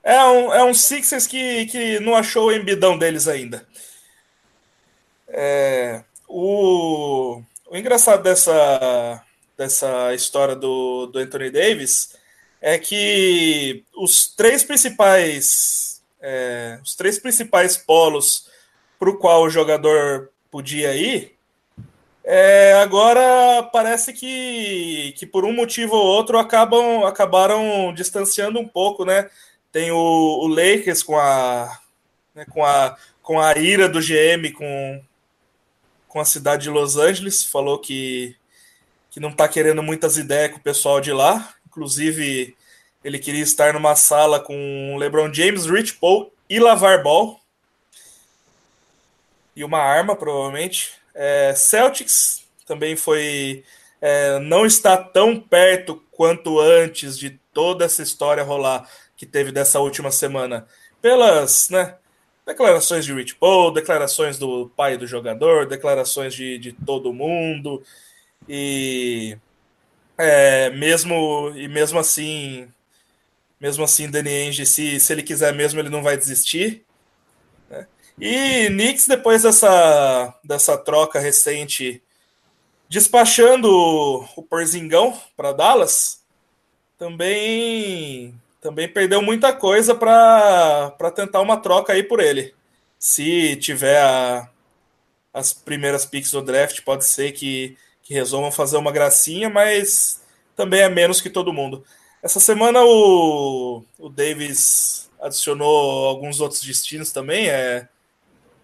É um, é um Sixers que, que não achou o embidão deles ainda. É, o, o engraçado dessa, dessa história do, do Anthony Davis é que os três principais é, os três principais polos para o qual o jogador podia ir, é, agora parece que, que por um motivo ou outro acabam acabaram distanciando um pouco, né? Tem o, o Lakers com a, né, com a com a ira do GM com, com a cidade de Los Angeles, falou que, que não está querendo muitas ideias com o pessoal de lá. Inclusive, ele queria estar numa sala com LeBron James, Rich Paul e Lavar Ball e uma arma, provavelmente. É, Celtics também foi. É, não está tão perto quanto antes de toda essa história rolar que teve dessa última semana. Pelas né, declarações de Rich Paul, declarações do pai do jogador, declarações de, de todo mundo. E é, mesmo, e mesmo assim, mesmo assim, Danny Ainge, se, se ele quiser mesmo, ele não vai desistir. E Knicks, depois dessa, dessa troca recente, despachando o Porzingão para Dallas, também também perdeu muita coisa para tentar uma troca aí por ele. Se tiver a, as primeiras picks do draft, pode ser que, que resolvam fazer uma gracinha, mas também é menos que todo mundo. Essa semana o, o Davis adicionou alguns outros destinos também. É,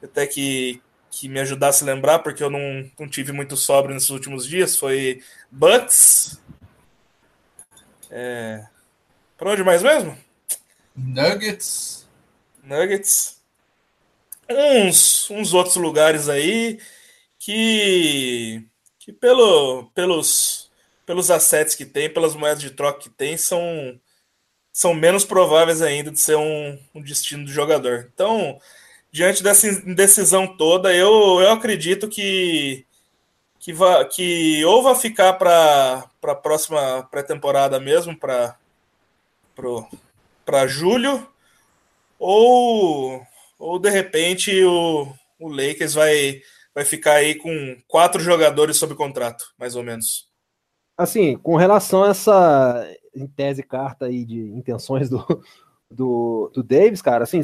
até que, que me ajudasse a lembrar, porque eu não, não tive muito sobre nesses últimos dias, foi Bucks, É... Para onde mais mesmo? Nuggets. Nuggets. Uns, uns outros lugares aí que, que pelo, pelos, pelos assets que tem, pelas moedas de troca que tem, são, são menos prováveis ainda de ser um, um destino do jogador. Então, diante dessa indecisão toda, eu, eu acredito que que, va, que ou vai ficar para a próxima pré-temporada mesmo, para para julho, ou, ou de repente o, o Lakers vai, vai ficar aí com quatro jogadores sob contrato, mais ou menos. Assim, com relação a essa, em tese, carta aí de intenções do, do, do Davis, cara, assim,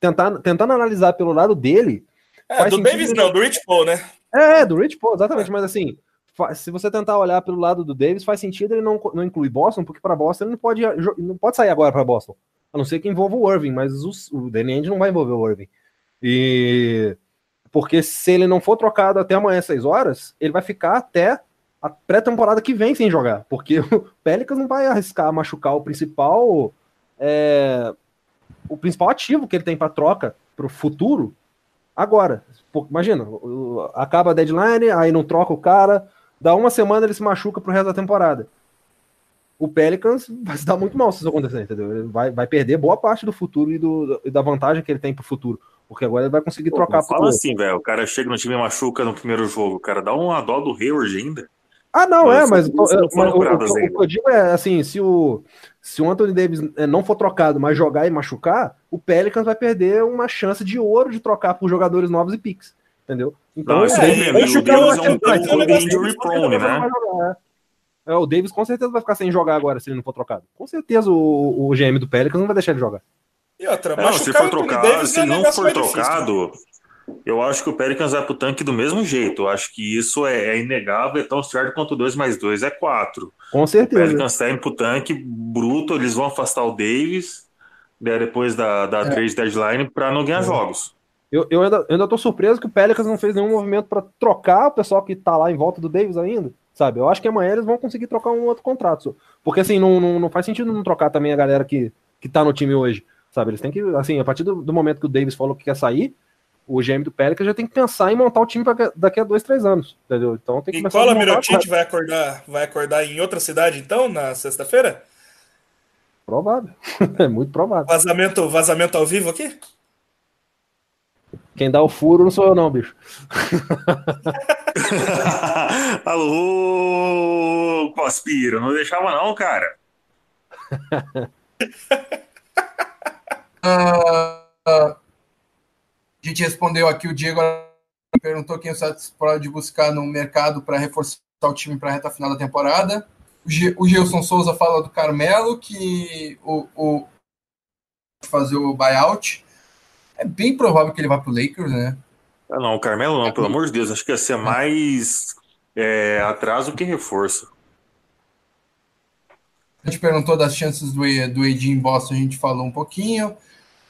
tentar, tentando analisar pelo lado dele. É, do Davis não, do Rich Paul, né? É, do Rich Paul, exatamente, mas assim, se você tentar olhar pelo lado do Davis, faz sentido ele não, não incluir Boston, porque para Boston ele não pode, não pode sair agora para Boston. A não ser que envolva o Irving, mas o, Danny Ainge não vai envolver o Irving. E porque se ele não for trocado até amanhã às 6 horas, ele vai ficar até a pré-temporada que vem sem jogar, porque o Pelicans não vai arriscar machucar o principal é, o principal ativo que ele tem para troca para o futuro agora. Imagina, acaba a deadline, aí não troca o cara, dá uma semana ele se machuca pro resto da temporada. O Pelicans vai se dar muito mal se isso acontecer, entendeu? Ele vai, vai perder boa parte do futuro e, do, e da vantagem que ele tem pro futuro. Porque agora ele vai conseguir trocar Pô, Fala assim, velho. O cara chega no time e machuca no primeiro jogo. Cara dá uma dó do Hayward ainda. Ah, não, é, mas, mas, mas o, o, o, que eu digo é assim: se o, se o Anthony Davis é, não for trocado, mas jogar e machucar, o Pelicans vai perder uma chance de ouro de trocar por jogadores novos e picks. Entendeu? Então, não, é, é, o Davis é um pouco de injury prone, né? É, o Davis com certeza vai ficar sem jogar agora se ele não for trocado. Com certeza o, o GM do Pelicans não vai deixar ele jogar. E outra, não, se for trocado, se ele não for trocado, eu acho que o Pelicans vai pro tanque do mesmo jeito. Eu acho que isso é, é inegável, é tão certo quanto 2 mais 2 é 4. Com certeza. O Pelicans tá indo pro tanque bruto, eles vão afastar o Davis né, depois da, da é. trade deadline para não ganhar é. jogos. Eu, eu, ainda, eu ainda tô surpreso que o Pelicans não fez nenhum movimento para trocar o pessoal que tá lá em volta do Davis ainda, sabe? Eu acho que amanhã eles vão conseguir trocar um outro contrato. Porque assim, não, não, não faz sentido não trocar também a galera que, que tá no time hoje, sabe? Eles têm que, assim, a partir do, do momento que o Davis falou que quer sair, o GM do Pelicans já tem que pensar em montar o time pra daqui a dois, três anos, entendeu? Então tem que e começar Nicola Mirotic vai acordar, vai acordar em outra cidade então na sexta-feira? Provável, é muito provável. Vazamento, vazamento ao vivo aqui? Quem dá o furo não sou eu não, bicho. Alô, Cospiro, não deixava não, cara. uh, a gente respondeu aqui, o Diego perguntou quem o Santos pode buscar no mercado para reforçar o time para a reta final da temporada. O, Gilson Souza fala do Carmelo, que o, o fazer o buyout. É bem provável que ele vá para o Lakers, né? Ah, não, o Carmelo não, pelo amor de Deus. Acho que ia ser mais é, atraso que reforço. A gente perguntou das chances do, do Ed em Boston, a gente falou um pouquinho.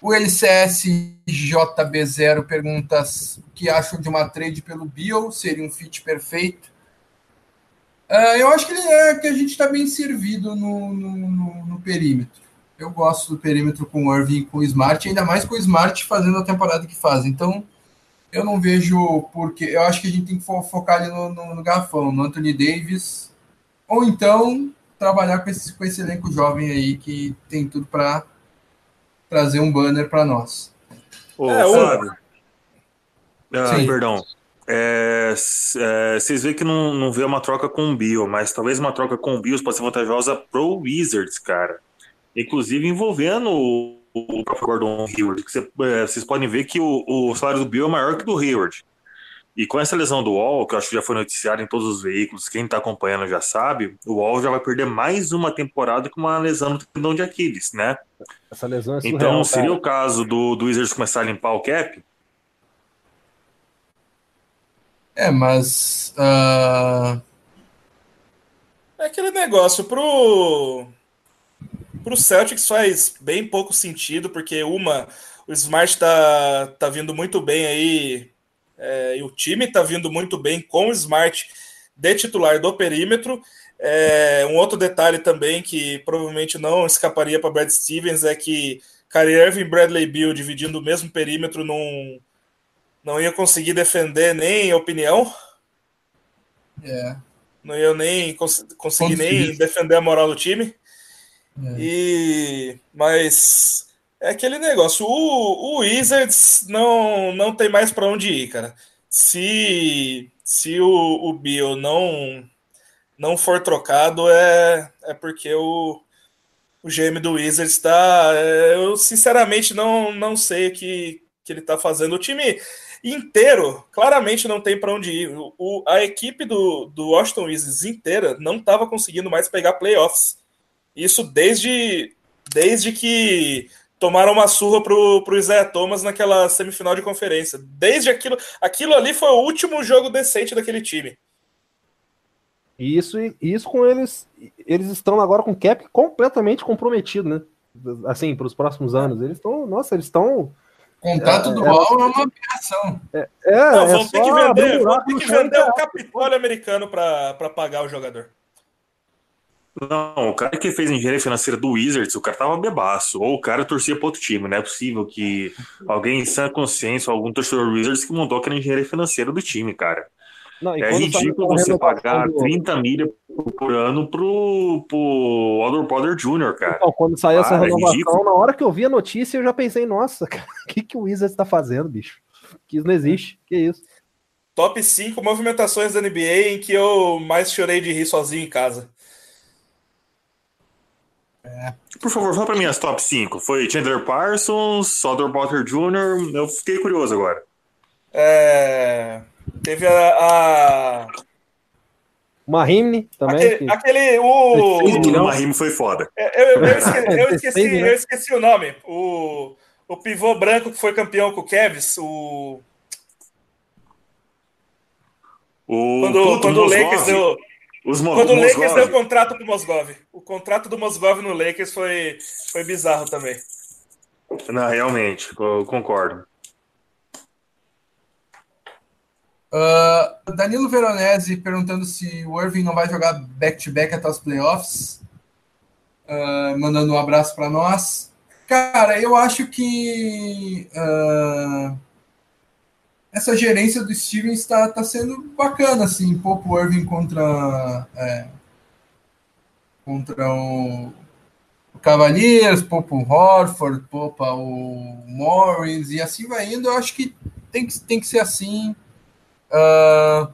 O LCSJB0 pergunta o que acham de uma trade pelo Bill, seria um fit perfeito. Uh, eu acho que, é, que a gente está bem servido no, no, no, no, perímetro. Eu gosto do perímetro com o Irving e com o Smart, ainda mais com o Smart fazendo a temporada que faz. Então, eu não vejo porque. Eu acho que a gente tem que focar ali no, no, no garrafão, no Anthony Davis, ou então trabalhar com esse, com esse elenco jovem aí que tem tudo para trazer um banner para nós. Ô, é, Fábio. Ah, perdão. É, é, vocês veem que não, não vê uma troca com o Bill, mas talvez uma troca com o Bill pode ser vantajosa pro Wizards, cara. Inclusive envolvendo o, o próprio Gordon Hayward. É, vocês podem ver que o, o salário do Bill é maior que do Hayward. E com essa lesão do Wall, que eu acho que já foi noticiado em todos os veículos, quem está acompanhando já sabe, o Wall já vai perder mais uma temporada com uma lesão no tendão de Aquiles, né? Essa lesão é surreal, Então, seria cara. o caso do, do Wizards começar a limpar o cap? É, mas. Uh... É aquele negócio pro. Pro Celtics faz bem pouco sentido, porque uma, o Smart tá, tá vindo muito bem aí é, e o time está vindo muito bem com o Smart de titular do perímetro. É, um outro detalhe também que provavelmente não escaparia para Brad Stevens é que Kyrie Irving e Bradley Beal dividindo o mesmo perímetro não, não ia conseguir defender nem opinião. É. Não ia nem cons conseguir nem defender a moral do time. É. E mas é aquele negócio. O, o Wizards não, não tem mais para onde ir, cara. Se se o, o Bill não não for trocado é, é porque o, o GM do Wizards está. É, eu sinceramente não, não sei o que, que ele está fazendo. O time inteiro claramente não tem para onde ir. O, a equipe do, do Washington Wizards inteira não estava conseguindo mais pegar playoffs. Isso desde, desde que tomaram uma surra pro, pro Isaiah Thomas naquela semifinal de conferência. Desde aquilo, aquilo ali foi o último jogo decente daquele time. Isso, isso com eles, eles estão agora com o cap completamente comprometido, né? Assim, para os próximos anos. Eles estão, nossa, eles estão. Contato é, do é, é, uma aberração. É, é, Não, vão ter que vender, vão ter que vender o Capitólio americano para pagar o jogador. Não, o cara que fez engenharia financeira do Wizards, o cara tava bebaço. Ou o cara torcia para outro time. Não é possível que alguém em sã consciência, algum torcedor do Wizards que montou aquela engenharia financeira do time, cara. Não, é ridículo você pagar do... 30 milhas por ano pro, pro Other Potter Jr., cara. Então, quando saiu essa é renovação, é na hora que eu vi a notícia, eu já pensei, nossa, o que, que o Wizards tá fazendo, bicho? Que isso não existe. Que isso? Top 5 movimentações da NBA em que eu mais chorei de rir sozinho em casa. É. Por favor, fala pra mim as top 5. Foi Chandler Parsons, Other Potter Jr. Eu fiquei curioso agora. É... Teve a. a... Mahimne também. Aquele. que... aquele o o Mahimne foi foda. É, eu, eu, esqueci, eu, esqueci, eu esqueci o nome. O, o pivô branco que foi campeão com o Kevs. O. O, quando, quando o Lakers deu. Os quando o Lakers deu o contrato pro Mosgov. O contrato do Mosgov no Lakers foi, foi bizarro também. Não, realmente, eu concordo. Uh, Danilo Veronese perguntando se o Irving não vai jogar back-to-back -back até os playoffs. Uh, mandando um abraço para nós. Cara, eu acho que uh, essa gerência do Steven está tá sendo bacana, assim, pouco Irving contra, é, contra o, o Cavaliers, poupa o Horford, poupa o Morris, e assim vai indo. Eu acho que tem que, tem que ser assim uh,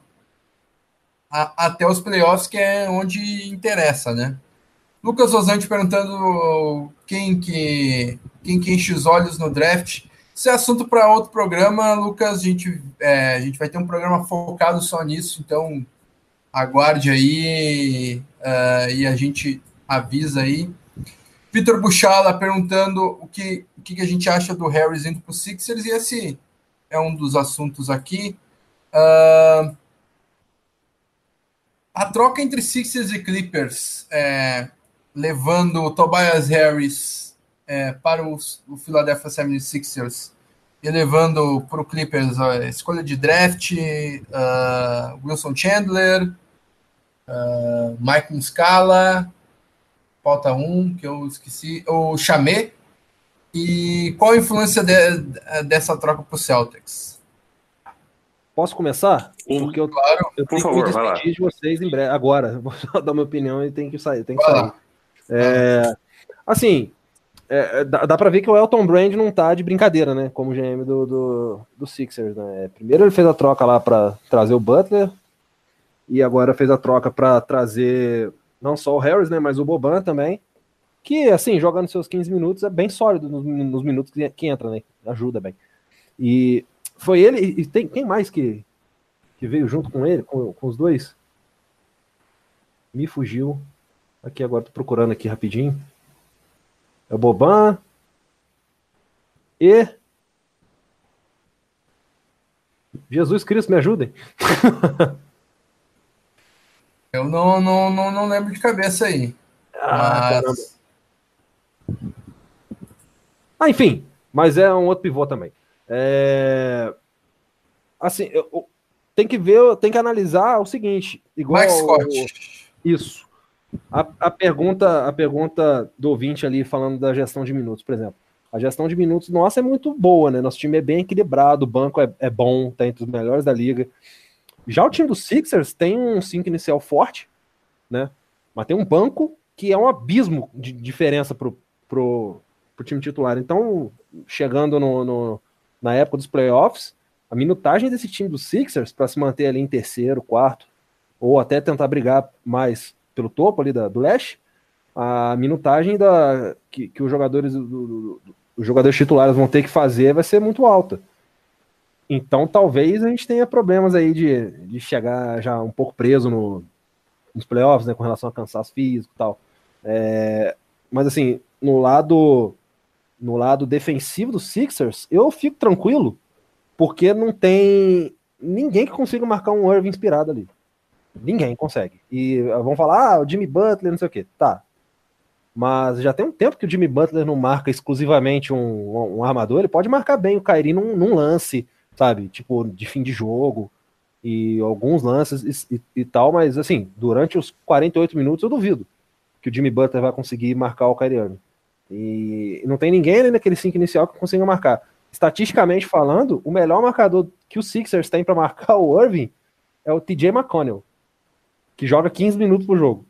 a, até os playoffs, que é onde interessa, né? Lucas Rosante perguntando quem que, quem que enche os olhos no draft. Isso é assunto para outro programa, Lucas. A gente, é, a gente vai ter um programa focado só nisso, então aguarde aí uh, e a gente avisa aí. Vitor Buchala perguntando o que, o que a gente acha do Harris indo para o Sixers, e esse é um dos assuntos aqui. Uh, a troca entre Sixers e Clippers, é, levando o Tobias Harris é, para o, o Philadelphia 76ers e levando para o Clippers a escolha de draft, uh, Wilson Chandler, uh, Mike Muscala, falta um que eu esqueci, o Chamé. E qual a influência de, dessa troca para o Celtics? Posso começar? Porque eu, claro, eu tenho favor, que me despedir de vocês em breve. Agora, vou dar minha opinião e tem que sair. Tem que sair. É, assim, é, dá, dá para ver que o Elton Brand não tá de brincadeira, né? Como GM do, do, do Sixers, né? Primeiro ele fez a troca lá para trazer o Butler e agora fez a troca para trazer não só o Harris, né? Mas o Boban também. Que, assim, jogando seus 15 minutos é bem sólido nos, nos minutos que, que entra, né? Ajuda bem. E foi ele e tem quem mais que, que veio junto com ele, com, com os dois? Me fugiu. Aqui agora tô procurando aqui rapidinho. É Boban e Jesus Cristo, me ajudem. Eu não, não, não, não lembro de cabeça aí. Ah, mas... ah, enfim, mas é um outro pivô também. É... Assim, eu, tem que ver, tem que analisar o seguinte, igual Scott. Isso. A, a, pergunta, a pergunta do ouvinte ali falando da gestão de minutos, por exemplo. A gestão de minutos nossa é muito boa, né? Nosso time é bem equilibrado, o banco é, é bom, tá entre os melhores da liga. Já o time dos Sixers tem um 5 inicial forte, né? Mas tem um banco que é um abismo de diferença pro, pro, pro time titular. Então, chegando no, no na época dos playoffs, a minutagem desse time dos Sixers para se manter ali em terceiro, quarto, ou até tentar brigar mais pelo topo ali da, do leste, a minutagem da, que, que os jogadores do, do, do, os jogadores titulares vão ter que fazer vai ser muito alta. Então talvez a gente tenha problemas aí de, de chegar já um pouco preso no, nos playoffs, né, com relação a cansaço físico e tal. É, mas assim, no lado no lado defensivo dos Sixers, eu fico tranquilo, porque não tem ninguém que consiga marcar um Irving inspirado ali. Ninguém consegue. E vão falar, ah, o Jimmy Butler, não sei o quê. Tá. Mas já tem um tempo que o Jimmy Butler não marca exclusivamente um, um armador, ele pode marcar bem o Kyrie num, num, lance, sabe? Tipo, de fim de jogo e alguns lances e, e, e, tal, mas assim, durante os 48 minutos eu duvido que o Jimmy Butler vai conseguir marcar o Kyrie. E não tem ninguém ali naquele 5 inicial que consiga marcar. Estatisticamente falando, o melhor marcador que o Sixers tem para marcar o Irving é o TJ McConnell, que joga 15 minutos por jogo.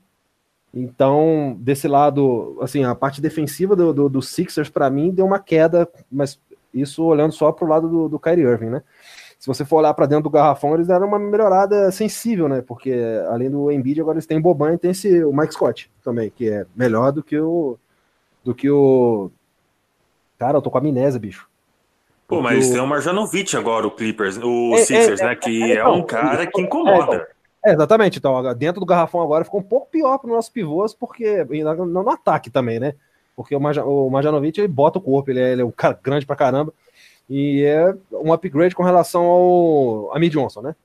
Então, desse lado, assim, a parte defensiva do, do, do Sixers, para mim, deu uma queda, mas isso olhando só para o lado do, do Kyrie Irving, né? Se você for olhar para dentro do garrafão, eles deram uma melhorada sensível, né? Porque além do Embiid, agora eles têm o Boban e tem esse, o Mike Scott também, que é melhor do que o. do que o. Cara, eu tô com amnésia, bicho. Pô, mas o... tem o Marjanovic agora, o Clippers, o é, Sixers, é, né? Que é, é um então, cara que incomoda. É, exatamente. Então, dentro do garrafão agora ficou um pouco pior para os nossos pivôs, porque no, no, ataque também, né? Porque o, Maja, o Majanovic ele bota o corpo, ele é, ele é um cara grande pra caramba. E é um upgrade com relação ao Amir Johnson, né?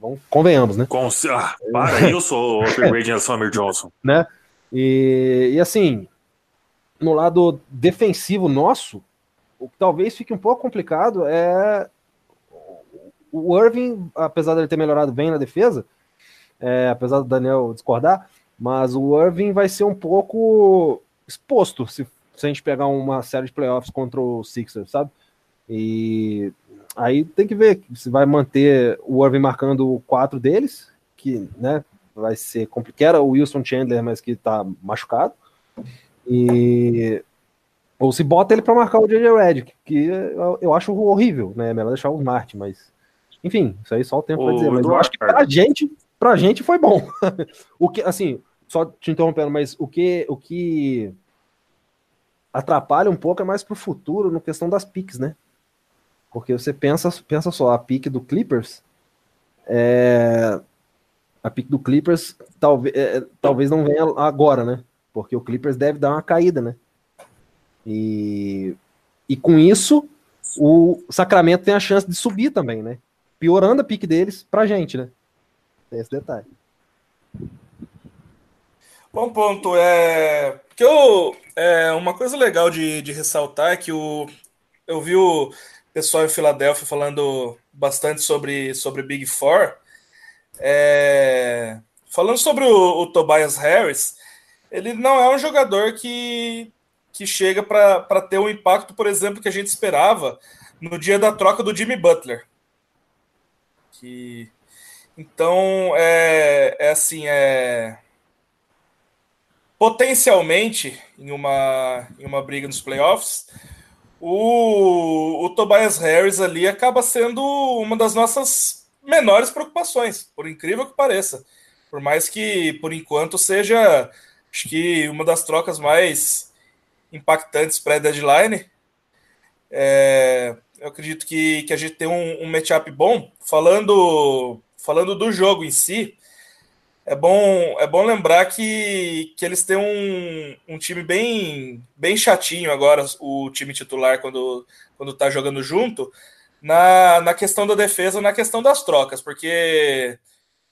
Vamos, convenhamos, né? Com, ah, para, eu sou o upgrade em relação ao Amir Johnson. Né? E, e assim, no lado defensivo nosso, o que talvez fique um pouco complicado é o Irving, apesar de ele ter melhorado bem na defesa, é, apesar do Daniel discordar, mas o Irving vai ser um pouco exposto se, se a gente pegar uma série de playoffs contra o Sixers, sabe? E aí tem que ver se vai manter o Irving marcando quatro deles, que né, vai ser complicado. Era o Wilson Chandler, mas que tá machucado. E ou se bota ele para marcar o JJ Redick, que eu, eu, acho horrível, né? É melhor deixar o Smart, mas enfim, isso aí só o tempo vai dizer. Mas eu acho que pra gente pra gente foi bom. o que, assim, só te interrompendo, mas o que, o que atrapalha um pouco é mais pro futuro no questão das piques, né? Porque você pensa, pensa só, a pique do Clippers é, a pique do Clippers talvez, é, talvez não venha agora, né? Porque o Clippers deve dar uma caída, né? E, e com isso, o Sacramento tem a chance de subir também, né? Piorando a pique deles pra gente, né? Tem esse detalhe. Bom ponto. É que eu é uma coisa legal de, de ressaltar é que o eu vi o pessoal em Filadélfia falando bastante sobre sobre Big Four. É, falando sobre o, o, Tobias Harris, ele não é um jogador que, que chega para ter o um impacto, por exemplo, que a gente esperava no dia da troca do Jimmy Butler. Que então, é, é assim, é potencialmente em uma, em uma briga nos playoffs, o, o Tobias Harris ali acaba sendo uma das nossas menores preocupações, por incrível que pareça. Por mais que, por enquanto, seja acho que uma das trocas mais impactantes pré-deadline. É, eu acredito que, que a gente tem um, um matchup bom. Falando falando do jogo em si, é bom, é bom lembrar que, que eles têm um, um time bem, bem chatinho agora, o time titular, quando, quando tá jogando junto, na, na questão da defesa, na questão das trocas, porque,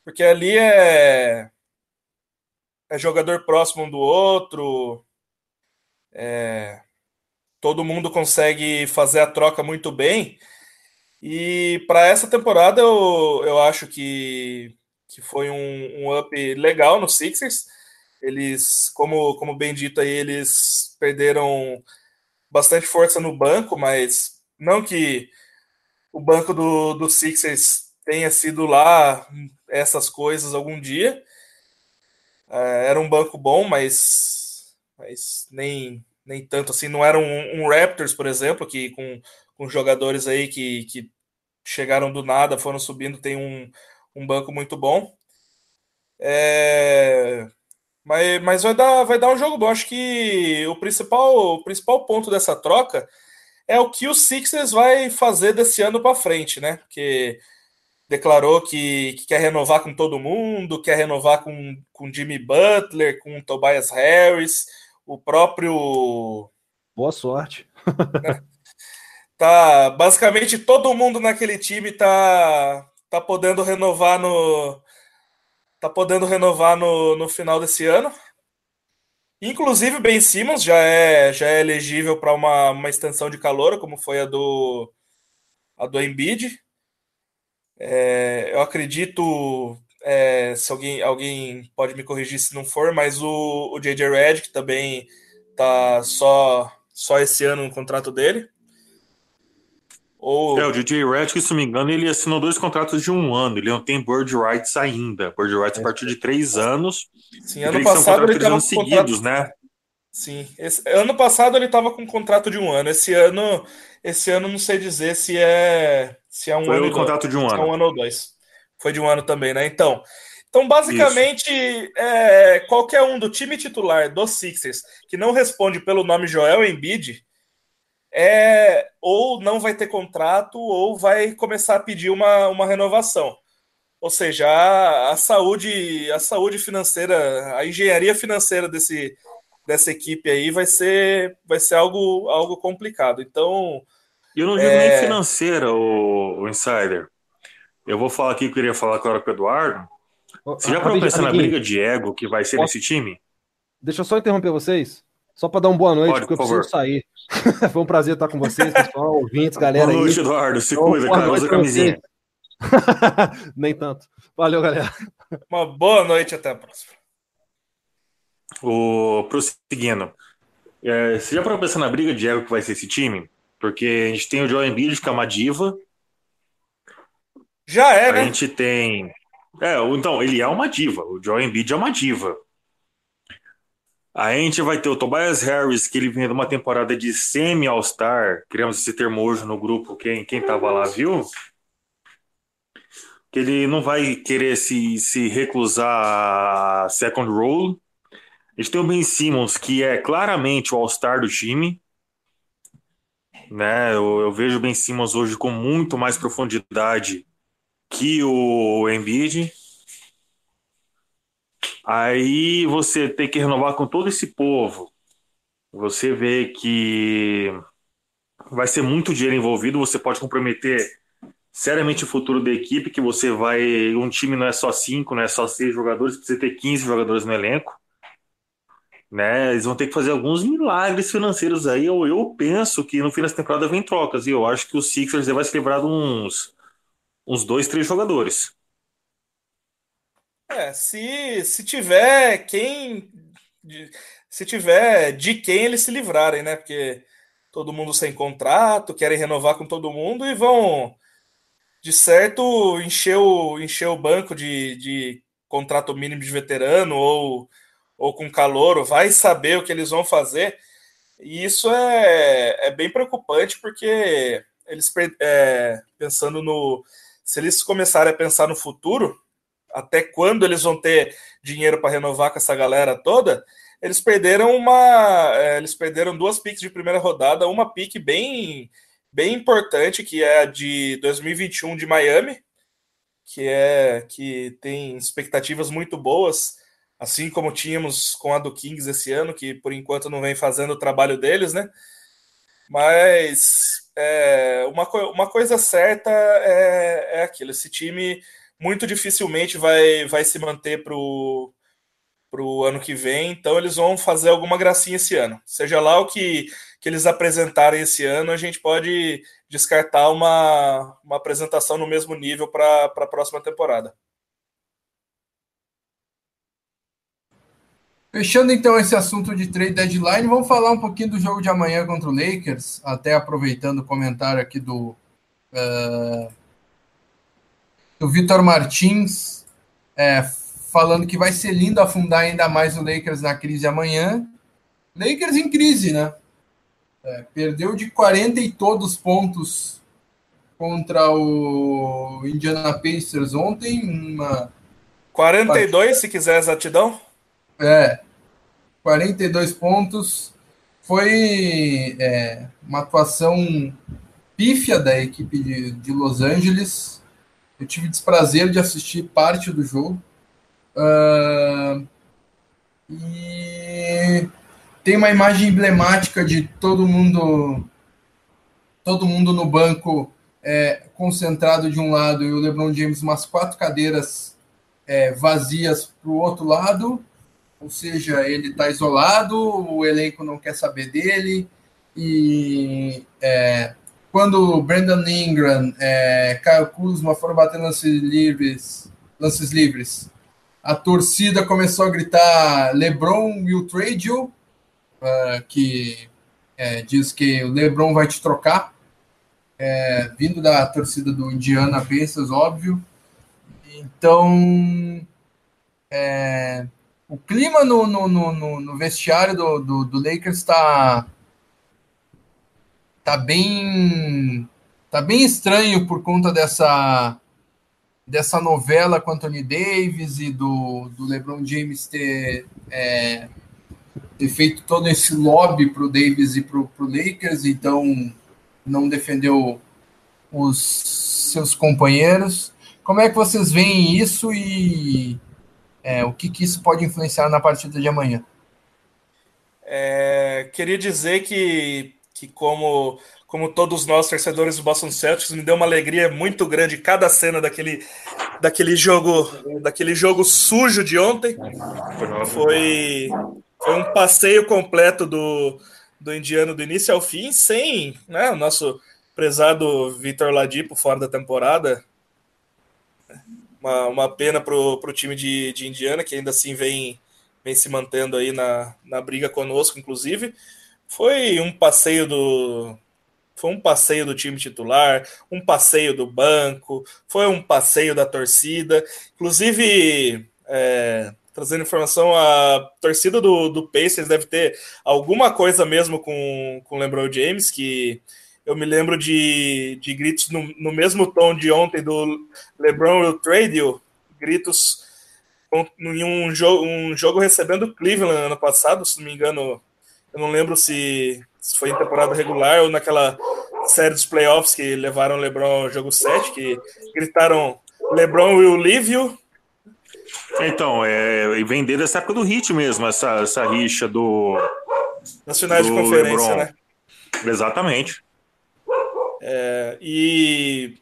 porque ali é, é jogador próximo um do outro, é, todo mundo consegue fazer a troca muito bem. E para essa temporada eu, eu acho que, que foi um, um up legal no Sixers. Eles, como, como bem dito aí, eles perderam bastante força no banco, mas não que o banco do, do Sixers tenha sido lá essas coisas algum dia. É, era um banco bom, mas, mas nem, nem tanto assim. Não era um, um Raptors, por exemplo, que com, com jogadores aí que, que chegaram do nada, foram subindo, tem um, um banco muito bom. É, mas, mas vai, dar, vai dar um jogo bom. Acho que o principal, o principal ponto dessa troca é o que o Sixers vai fazer desse ano para frente, né? Porque declarou que, que, quer renovar com todo mundo, quer renovar com, com Jimmy Butler, com Tobias Harris, o próprio. Boa sorte. Tá, basicamente todo mundo naquele time tá, tá podendo renovar no tá podendo renovar no, no final desse ano. Inclusive, Ben Simmons já é, já é elegível para uma, uma extensão de calor, como foi a do, a do Embiid. É, eu acredito, é, se alguém, alguém pode me corrigir se não for, mas o, o JJ Redick também tá só, só esse ano no contrato dele. Ou... É, o DJ Redick, se não me engano, ele assinou dois contratos de um ano. Ele não tem bird rights ainda. Bird rights a partir de três anos. Sim, ano passado ele estava com seguidos, contrato... né? Sim, esse... ano passado ele estava com um contrato de um ano. Esse ano, esse ano não sei dizer se é se é um Foi ano. contrato de um ano. é um ano ou dois. Foi de um ano também, né? Então, então basicamente, é, qualquer um do time titular dos Sixers que não responde pelo nome Joel Embiid é ou não vai ter contrato ou vai começar a pedir uma, uma renovação. Ou seja, a, a saúde, a saúde financeira, a engenharia financeira desse, dessa equipe aí vai ser, vai ser algo, algo complicado. Então. Eu não digo é... nem financeira, o, o Insider. Eu vou falar aqui que eu queria falar agora com o Eduardo. Você já parou pensar na briga de ego que vai ser Posso... nesse time? Deixa eu só interromper vocês. Só para dar uma boa noite, Pode, porque por eu preciso sair. Foi um prazer estar com vocês, pessoal, ouvintes, galera. Boa noite, aí. Eduardo. Se então, cuida, cara. Usa camisinha. Nem tanto. Valeu, galera. Uma boa noite, até a próxima. O, prosseguindo. É, você já parou pensar na briga de ego que vai ser esse time? Porque a gente tem o Joe Embiid, que é uma diva. Já é, a né? A gente tem... É, então, ele é uma diva. O Joe Embiid é uma diva. A gente vai ter o Tobias Harris, que ele vem de uma temporada de semi-All-Star. Criamos esse termo hoje no grupo, quem, quem tava lá viu. Que ele não vai querer se, se reclusar a second role. A gente tem o Ben Simmons, que é claramente o All-Star do time. Né? Eu, eu, vejo o Ben Simmons hoje com muito mais profundidade que o Embiid. Aí você tem que renovar com todo esse povo. Você vê que vai ser muito dinheiro envolvido, você pode comprometer seriamente o futuro da equipe, que você vai. Um time não é só cinco, não é só seis jogadores, precisa ter 15 jogadores no elenco. Né? Eles vão ter que fazer alguns milagres financeiros aí. Eu, eu penso que no fim da temporada vem trocas. E eu acho que o Sixers vai se livrar de uns, uns dois, três jogadores. É, se, se tiver quem. Se tiver de quem eles se livrarem, né? Porque todo mundo sem contrato, querem renovar com todo mundo e vão, de certo, encher o, encher o banco de, de contrato mínimo de veterano ou, ou com calor, vai saber o que eles vão fazer. E isso é, é bem preocupante porque eles, é, pensando no. Se eles começarem a pensar no futuro, até quando eles vão ter dinheiro para renovar com essa galera toda, eles perderam uma. É, eles perderam duas piques de primeira rodada, uma pique bem, bem importante, que é a de 2021 de Miami, que é que tem expectativas muito boas, assim como tínhamos com a do Kings esse ano, que por enquanto não vem fazendo o trabalho deles, né? Mas é, uma, uma coisa certa é, é aquilo: esse time muito dificilmente vai, vai se manter para o ano que vem, então eles vão fazer alguma gracinha esse ano. Seja lá o que, que eles apresentarem esse ano, a gente pode descartar uma, uma apresentação no mesmo nível para a próxima temporada. Fechando então esse assunto de trade deadline, vamos falar um pouquinho do jogo de amanhã contra o Lakers, até aproveitando o comentário aqui do, uh, do Vitor Martins, é, falando que vai ser lindo afundar ainda mais o Lakers na crise amanhã. Lakers em crise, né? É, perdeu de 40 e todos pontos contra o Indiana Pacers ontem. Uma 42, partida. se quiser exatidão. É, 42 pontos. Foi é, uma atuação pífia da equipe de, de, Los Angeles. Eu tive desprazer de assistir parte do jogo. Uh, e tem uma imagem emblemática de todo mundo todo mundo no banco é, concentrado de um lado e o LeBron James umas quatro cadeiras é, vazias para o outro lado ou seja, ele está isolado, o elenco não quer saber dele, e é, quando Brandon Ingram, é, Kyle Kuzma foram bater lances livres, lances livres, a torcida começou a gritar LeBron will trade uh, que é, diz que o LeBron vai te trocar, é, vindo da torcida do Indiana Pacers, óbvio. Então, é, o clima no, no, no, no vestiário do, do, do Lakers está tá bem tá bem estranho por conta dessa dessa novela com Anthony Davis e do, do LeBron James ter, é, ter feito todo esse lobby para o Davis e para o Lakers, então não defendeu os seus companheiros. Como é que vocês veem isso e é, o que, que isso pode influenciar na partida de amanhã? É, queria dizer que, que como, como todos nós, torcedores do Boston Celtics, me deu uma alegria muito grande cada cena daquele, daquele jogo daquele jogo sujo de ontem. Foi, foi um passeio completo do, do indiano do início ao fim, sem né, o nosso prezado Vitor Ladipo fora da temporada uma, uma pena para o time de, de Indiana, que ainda assim vem, vem se mantendo aí na, na briga conosco, inclusive. Foi um passeio do. Foi um passeio do time titular, um passeio do banco, foi um passeio da torcida. Inclusive, é, trazendo informação, a torcida do, do Pacers deve ter alguma coisa mesmo com, com o LeBron James, que eu me lembro de, de gritos no, no mesmo tom de ontem do LeBron trade gritos em um jogo, um jogo recebendo Cleveland ano passado, se não me engano, eu não lembro se, se foi em temporada regular ou naquela série dos playoffs que levaram o LeBron ao jogo 7, que gritaram LeBron will leave you. Então, é, e vem desde essa época do hit mesmo, essa, essa rixa do. Nas finais do de conferência, LeBron. né? Exatamente. É, e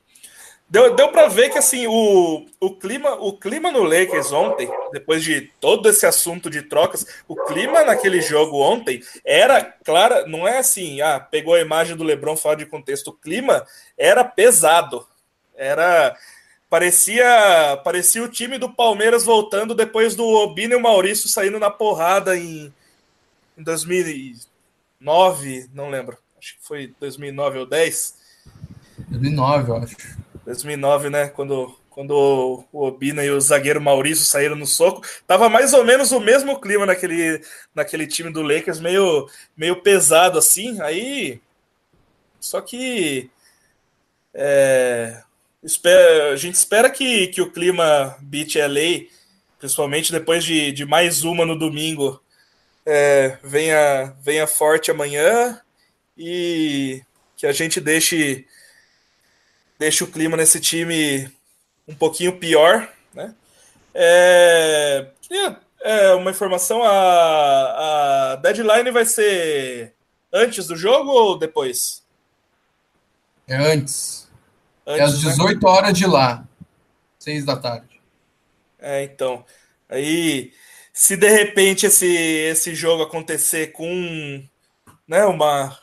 deu, deu para ver que assim o, o clima o clima no Lakers ontem, depois de todo esse assunto de trocas, o clima naquele jogo ontem era clara, não é assim, ah, pegou a imagem do LeBron fora de contexto, o clima era pesado. Era parecia parecia o time do Palmeiras voltando depois do Obina e o Maurício saindo na porrada em, em 2009, não lembro. Acho que foi 2009 ou 10 2009, eu acho. 2009, né? Quando, quando o Obina e o zagueiro Maurício saíram no soco. Tava mais ou menos o mesmo clima naquele, naquele time do Lakers, meio, meio pesado assim. Aí. Só que. É, espera, a gente espera que, que o clima beat LA, principalmente depois de, de mais uma no domingo, é, venha, venha forte amanhã e que a gente deixe deixa o clima nesse time um pouquinho pior, né? É, é uma informação, a, a deadline vai ser antes do jogo ou depois? É antes. antes é às 18 né? horas de lá, 6 da tarde. É, então. Aí, se de repente esse, esse jogo acontecer com né, uma,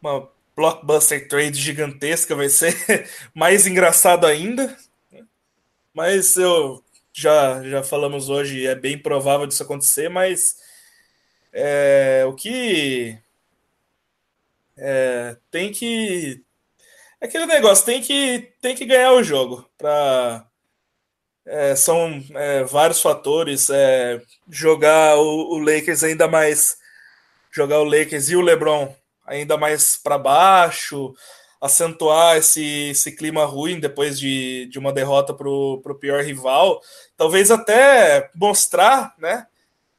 uma blockbuster trade gigantesca, vai ser mais engraçado ainda. Mas eu já, já falamos hoje, é bem provável disso acontecer, mas é, o que é, tem que. É aquele negócio, tem que, tem que ganhar o jogo. Pra, é, são é, vários fatores. É, jogar o, o, Lakers ainda mais. Jogar o Lakers e o LeBron ainda mais para baixo, acentuar esse, esse clima ruim depois de, de uma derrota para o pior rival. Talvez até mostrar né,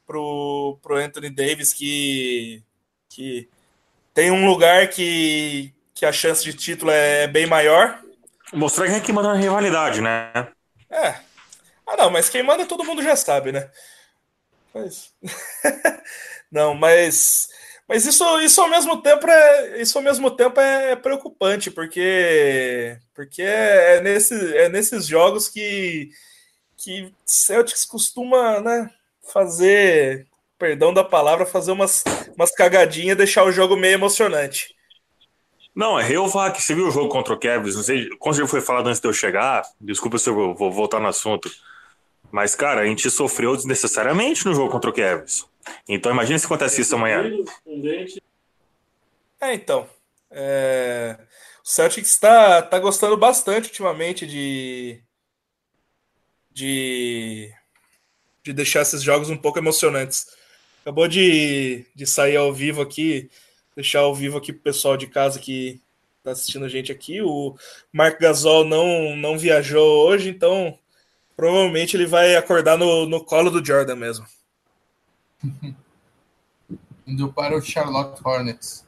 para o Anthony Davis que, que tem um lugar que, que a chance de título é bem maior. Mostrar quem é que manda na rivalidade, né? É. Ah, não, mas quem manda todo mundo já sabe, né? Mas... não, mas mas isso, isso ao mesmo tempo é isso ao mesmo tempo é preocupante porque porque é, é, nesse, é nesses jogos que que Celtics costuma né, fazer perdão da palavra, fazer umas, umas cagadinhas e deixar o jogo meio emocionante. Não, é Reovac. Você viu o jogo contra o Cavs? Não sei como já foi falado antes de eu chegar. Desculpa se eu vou voltar no assunto. Mas, cara, a gente sofreu desnecessariamente no jogo contra o Cavs. Então, imagine se acontece isso amanhã. É, então. É... O Celtics está tá gostando bastante ultimamente de. de. de deixar esses jogos um pouco emocionantes. Acabou de, de sair ao vivo aqui, deixar ao vivo aqui pro pessoal de casa que tá assistindo a gente aqui. O Mark Gasol não, não viajou hoje, então provavelmente ele vai acordar no, no colo do Jordan mesmo. Indo para o Charlotte Hornets.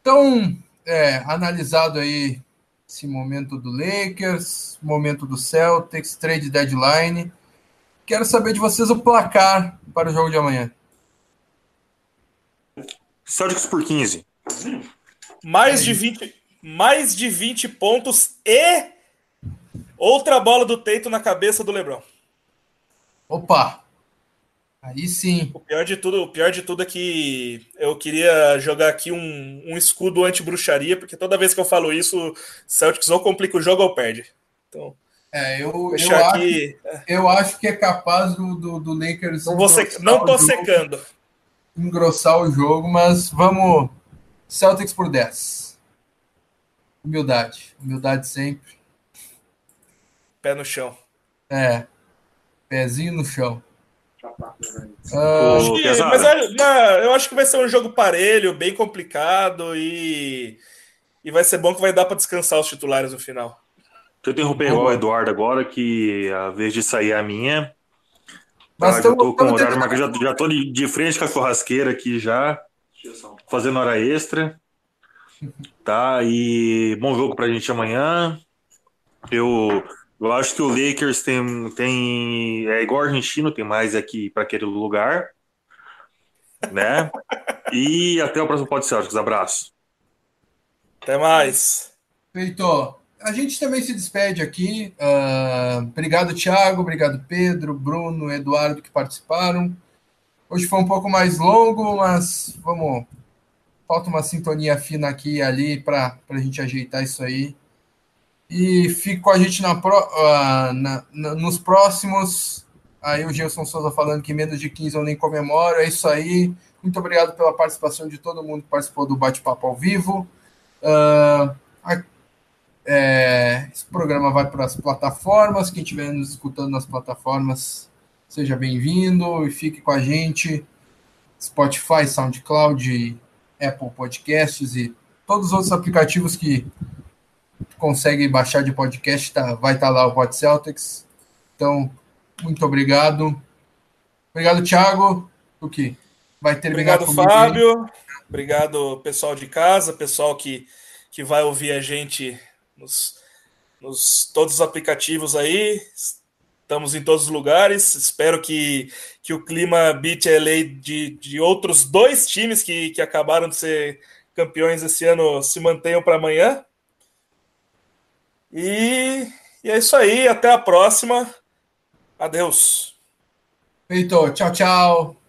Então, é, analisado aí esse momento do Lakers, momento do Celtics, trade deadline. Quero saber de vocês o placar para o jogo de amanhã. Celtics por 15. Mais de 20, mais de 20 pontos e outra bola do Teito na cabeça do LeBron. Opa. Aí sim. O pior de tudo, o pior de tudo é que eu queria jogar aqui um, um escudo anti-bruxaria, porque toda vez que eu falo isso, Celtics ou complica o jogo ou perde. Então, é, eu, eu, aqui... acho, eu acho que é capaz do, do, do Lakers. Não, você, não tô secando. Engrossar o jogo, mas vamos. Celtics por 10. Humildade. Humildade sempre. Pé no chão. É. Pezinho no chão. Uh, acho que, mas é, eu acho que vai ser um jogo parelho, bem complicado e, e vai ser bom que vai dar para descansar os titulares no final. Deixa eu interromper o Eduardo agora, que a vez de sair é a minha. Mas tá, já tô com horário, mas já, já tô de, de frente com a churrasqueira aqui já, fazendo hora extra. Tá, e bom jogo pra gente amanhã. Eu, eu acho que o Lakers tem, tem é igual o argentino, tem mais aqui para aquele lugar, né? E até o próximo Pode Celtics. Abraço. Até mais. Feito a gente também se despede aqui. Uh, obrigado, Thiago. Obrigado, Pedro, Bruno, Eduardo, que participaram. Hoje foi um pouco mais longo, mas vamos. Falta uma sintonia fina aqui e ali para a gente ajeitar isso aí. E fique com a gente na, uh, na, na, nos próximos. Aí o Gilson Souza falando que menos de 15 eu nem comemoro. É isso aí. Muito obrigado pela participação de todo mundo que participou do bate-papo ao vivo. Uh, é, esse programa vai para as plataformas. Quem estiver nos escutando nas plataformas, seja bem-vindo e fique com a gente. Spotify, SoundCloud, Apple Podcasts e todos os outros aplicativos que consegue baixar de podcast, tá, vai estar tá lá o Pod Celtics. Então, muito obrigado. Obrigado, Thiago. O que? Vai terminar Obrigado, Fábio. Aí. Obrigado, pessoal de casa, pessoal que, que vai ouvir a gente nos, nos todos os aplicativos aí. Estamos em todos os lugares. Espero que, que o clima beat LA de, de outros dois times que, que acabaram de ser campeões esse ano se mantenham para amanhã. E, e é isso aí. Até a próxima. Adeus. Feito. Tchau, tchau.